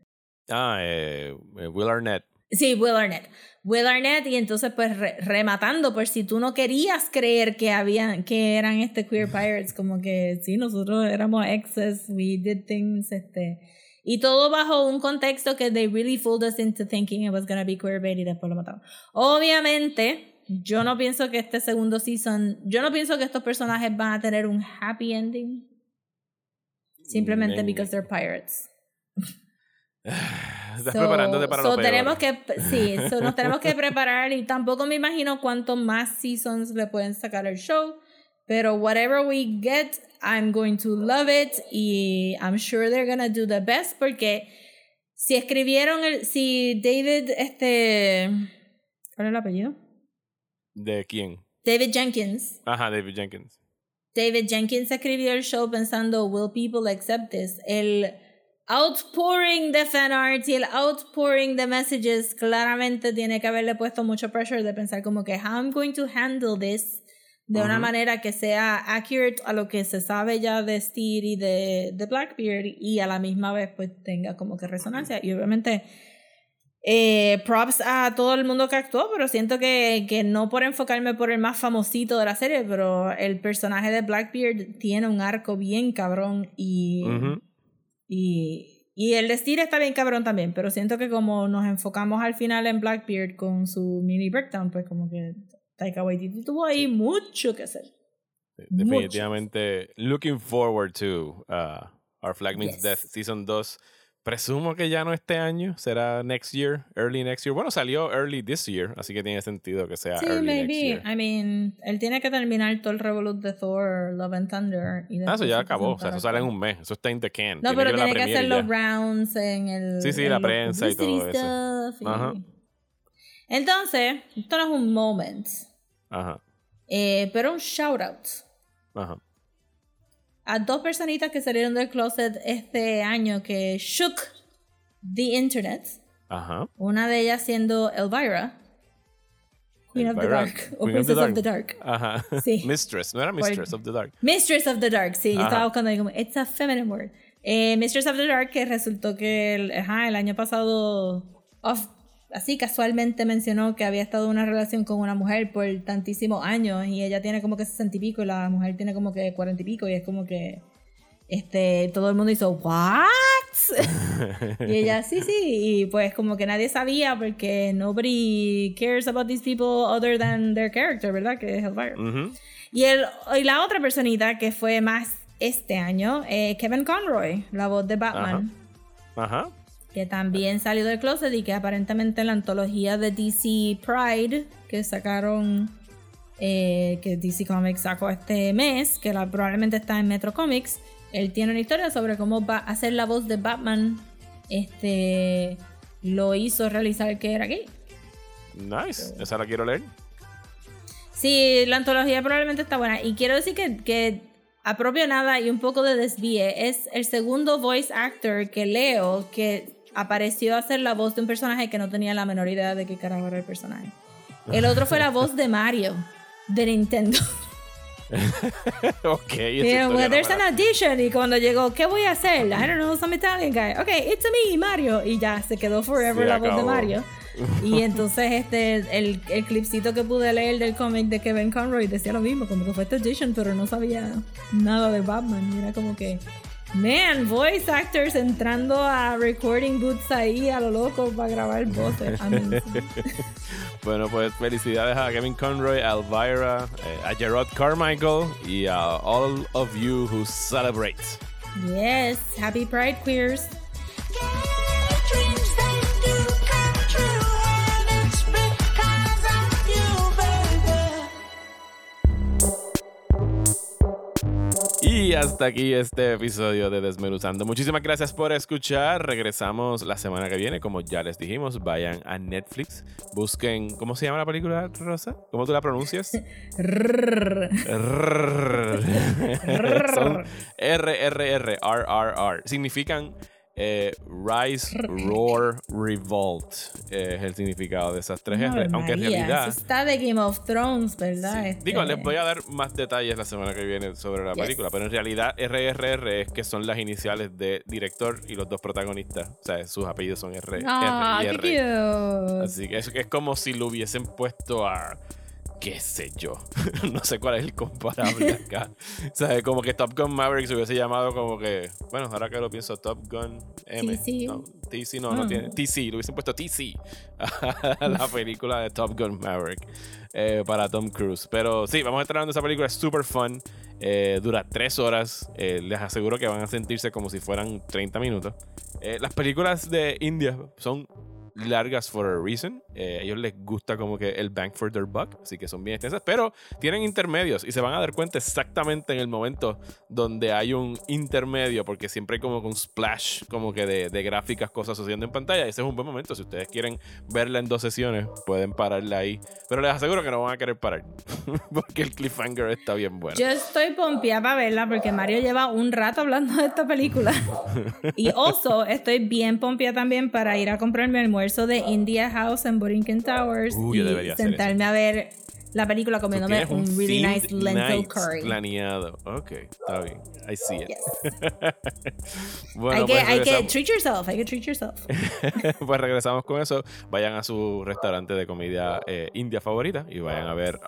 Speaker 1: Ah, eh, eh, Will Arnett.
Speaker 2: Sí, Will Arnett. Will Arnett, y entonces pues re- rematando, por si tú no querías creer que habían, que eran este queer pirates, como que sí, nosotros éramos exes, we did things, este. Y todo bajo un contexto que they really fooled us into thinking it was gonna be queerbait y después lo mataron. Obviamente, yo no pienso que este segundo season, yo no pienso que estos personajes van a tener un happy ending. Simplemente
Speaker 1: Men-
Speaker 2: because they're pirates.
Speaker 1: Estás
Speaker 2: So-
Speaker 1: preparándote para
Speaker 2: so
Speaker 1: lo peor.
Speaker 2: tenemos que sí so nos tenemos que preparar y tampoco me imagino cuántos más seasons le pueden sacar al show pero whatever we get I'm going to love it y I'm sure they're gonna do the best porque si escribieron el si David este ¿cuál es el apellido?
Speaker 1: ¿De quién?
Speaker 2: David Jenkins
Speaker 1: Ajá, David Jenkins.
Speaker 2: David Jenkins escribió el show pensando, will people accept this? El outpouring de fan art y el outpouring de messages. Claramente tiene que haberle puesto mucho pressure de pensar como que how I'm going to handle this de una manera que sea accurate a lo que se sabe ya de Steed y de, de Blackbeard y a la misma vez pues tenga como que resonancia y obviamente eh, props a todo el mundo que actuó, pero siento que, que no por enfocarme por el más famosito de la serie, pero el personaje de Blackbeard tiene un arco bien cabrón y. y, y el de está bien cabrón también, pero siento que como nos enfocamos al final en Blackbeard con su mini breakdown, pues como que Taika Waititi tuvo ahí mucho que hacer.
Speaker 1: Sí,
Speaker 2: Mucho.
Speaker 1: Definitivamente. Looking forward to uh, Our Flag Means
Speaker 2: Yes.
Speaker 1: Death Season 2. Presumo que ya no este año, será next year, early next year. Bueno, salió early this year, así que tiene sentido que sea
Speaker 2: Sí,
Speaker 1: early next
Speaker 2: maybe.
Speaker 1: year.
Speaker 2: I mean, él tiene que terminar todo el revolut de Thor, Love and Thunder. Y
Speaker 1: Ah, eso ya acabó, o sea, eso sale en un mes, eso está in the can.
Speaker 2: No,
Speaker 1: Tiene
Speaker 2: pero tiene que hacer los rounds en el.
Speaker 1: Sí, sí,
Speaker 2: en
Speaker 1: la prensa y todo eso.
Speaker 2: y-
Speaker 1: Ajá.
Speaker 2: Entonces, esto no es un moment,
Speaker 1: Ajá,
Speaker 2: eh, pero un shout out
Speaker 1: ajá.
Speaker 2: A dos personitas que salieron del closet este año que shook the internet.
Speaker 1: Ajá.
Speaker 2: Una de ellas siendo Elvira, Queen of the Dark, o
Speaker 1: of the
Speaker 2: Princess of the Dark.
Speaker 1: Ajá.
Speaker 2: Sí.
Speaker 1: Mistress, no era Mistress of the Dark.
Speaker 2: Mistress of the Dark, sí, yo estaba buscando ahí como, it's a feminine word. Eh, Mistress of the Dark, que resultó que el, ajá, el año pasado, off- así casualmente mencionó que había estado en una relación con una mujer por tantísimos años y ella tiene como que sesenta y pico y la mujer tiene como que cuarenta y pico y es como que este todo el mundo hizo what y ella sí sí y pues como que nadie sabía porque nobody cares about these people other than their character verdad que es Elvira.
Speaker 1: Ujú.
Speaker 2: y, el, y la otra personita que fue más este año, eh, Kevin Conroy, la voz de Batman,
Speaker 1: Ajá.
Speaker 2: Que también salió del closet y que aparentemente en la antología de DC Pride que sacaron, eh, que DC Comics sacó este mes, que la- probablemente está en Metro Comics, él tiene una historia sobre cómo va a hacer la voz de Batman. Este lo hizo realizar que era gay.
Speaker 1: Nice. Esa la quiero leer.
Speaker 2: Sí, la antología probablemente está buena. Y quiero decir que, que apropio nada y un poco de desvíe. Es el segundo voice actor que leo que apareció a hacer la voz de un personaje que no tenía la menor idea de qué carajo era el personaje. El otro fue la voz de Mario, de Nintendo.
Speaker 1: ok.
Speaker 2: Pero well, there's an audition y cuando llegó, ¿qué voy a hacer? I don't know, some Italian guy. Ok, it's me, Mario. Y ya, se quedó forever
Speaker 1: Se
Speaker 2: la voz de. Mario. Y entonces este el, el clipcito que pude leer del cómic de Kevin Conroy decía lo mismo, como que fue este audition, pero no sabía nada de Batman. Era como que, man, voice actors entrando a recording booths ahí a lo loco para grabar voces.
Speaker 1: Bueno, pues felicidades a Kevin Conroy, a Elvira, eh, a Gerard Carmichael y a all of you who celebrate.
Speaker 2: yes, happy Pride Queers.
Speaker 1: Y hasta aquí este episodio de Desmenuzando. Muchísimas gracias por escuchar. Regresamos la semana que viene. Como ya les dijimos, vayan a Netflix. Busquen. ¿Cómo se llama la película, Rosa? ¿Cómo tú la pronuncias? RRR. Significan eh, Rise, Roar, Revolt. Eh, es el significado de esas tres R. Aunque en realidad.
Speaker 2: eso está de Game of Thrones, ¿verdad?
Speaker 1: Sí.
Speaker 2: Este,
Speaker 1: Digo, les voy a dar más detalles la semana que viene sobre la
Speaker 2: Yes.
Speaker 1: película, pero en realidad RRR es que son las iniciales de director y los dos protagonistas. O sea, sus apellidos son R,
Speaker 2: Ah,
Speaker 1: R y
Speaker 2: qué
Speaker 1: R. Así que es, es como si lo hubiesen puesto a. qué sé yo. no sé cuál es el comparable acá. o sea, como que Top Gun Maverick se hubiese llamado como que. Bueno, ahora que lo pienso, Top Gun M.
Speaker 2: TC.
Speaker 1: No, TC no, no
Speaker 2: Ah.
Speaker 1: tiene. TC, le hubiesen puesto TC a la película de Top Gun Maverick eh, para Tom Cruise. Pero sí, vamos a estar hablando de esa película, es super fun. eh, dura tres horas. eh, les aseguro que van a sentirse como si fueran 30 minutos. Las películas de India son largas for a reason. Eh, a ellos les gusta como que el bang for their buck, así que son bien extensas, pero tienen intermedios y se van a dar cuenta exactamente en el momento donde hay un intermedio, porque siempre hay como un splash como que de, de gráficas, cosas sucediendo en pantalla. Ese es un buen momento. Si ustedes quieren verla en dos sesiones, pueden pararla ahí. Pero les aseguro que no van a querer parar, porque el cliffhanger está bien bueno.
Speaker 2: Yo estoy pompeada para verla porque Mario lleva un rato hablando de esta película. y also estoy bien pompeada también para ir a comprar mi almuerzo de India House en Borinquen Towers
Speaker 1: Uh, yo
Speaker 2: y sentarme a ver la película comiéndome
Speaker 1: tienes
Speaker 2: un really nice lentil curry.
Speaker 1: planeado. Ok, está bien. I see it.
Speaker 2: Yes.
Speaker 1: bueno,
Speaker 2: hay, que,
Speaker 1: pues
Speaker 2: hay que treat yourself, hay que treat yourself.
Speaker 1: pues regresamos con eso. Vayan a su restaurante de comida eh, india favorita y vayan a ver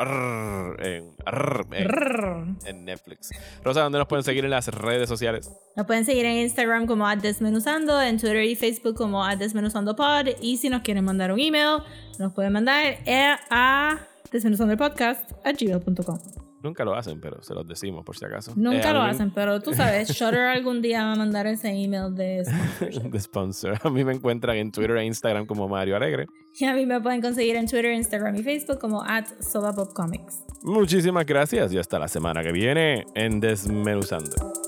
Speaker 1: en, Netflix. Rosa, ¿dónde nos pueden seguir en las redes sociales?
Speaker 2: Nos pueden seguir en Instagram como Desmenuzando, en Twitter y Facebook como @desmenuzandopod y si nos quieren mandar un email, nos pueden mandar a desmenuzandopodcast a gmail.com.
Speaker 1: Nunca lo hacen, pero se los decimos por si acaso.
Speaker 2: Nunca
Speaker 1: Eh,
Speaker 2: lo
Speaker 1: mí-
Speaker 2: hacen, pero tú sabes, Shutter algún día va a mandar ese email de sponsorship.
Speaker 1: de sponsor. A mí me encuentran en Twitter e Instagram como Mario Alegre.
Speaker 2: Y a mí me pueden conseguir en Twitter, Instagram y Facebook como at Sobapopcomics.
Speaker 1: Muchísimas gracias y hasta la semana que viene en Desmenuzando.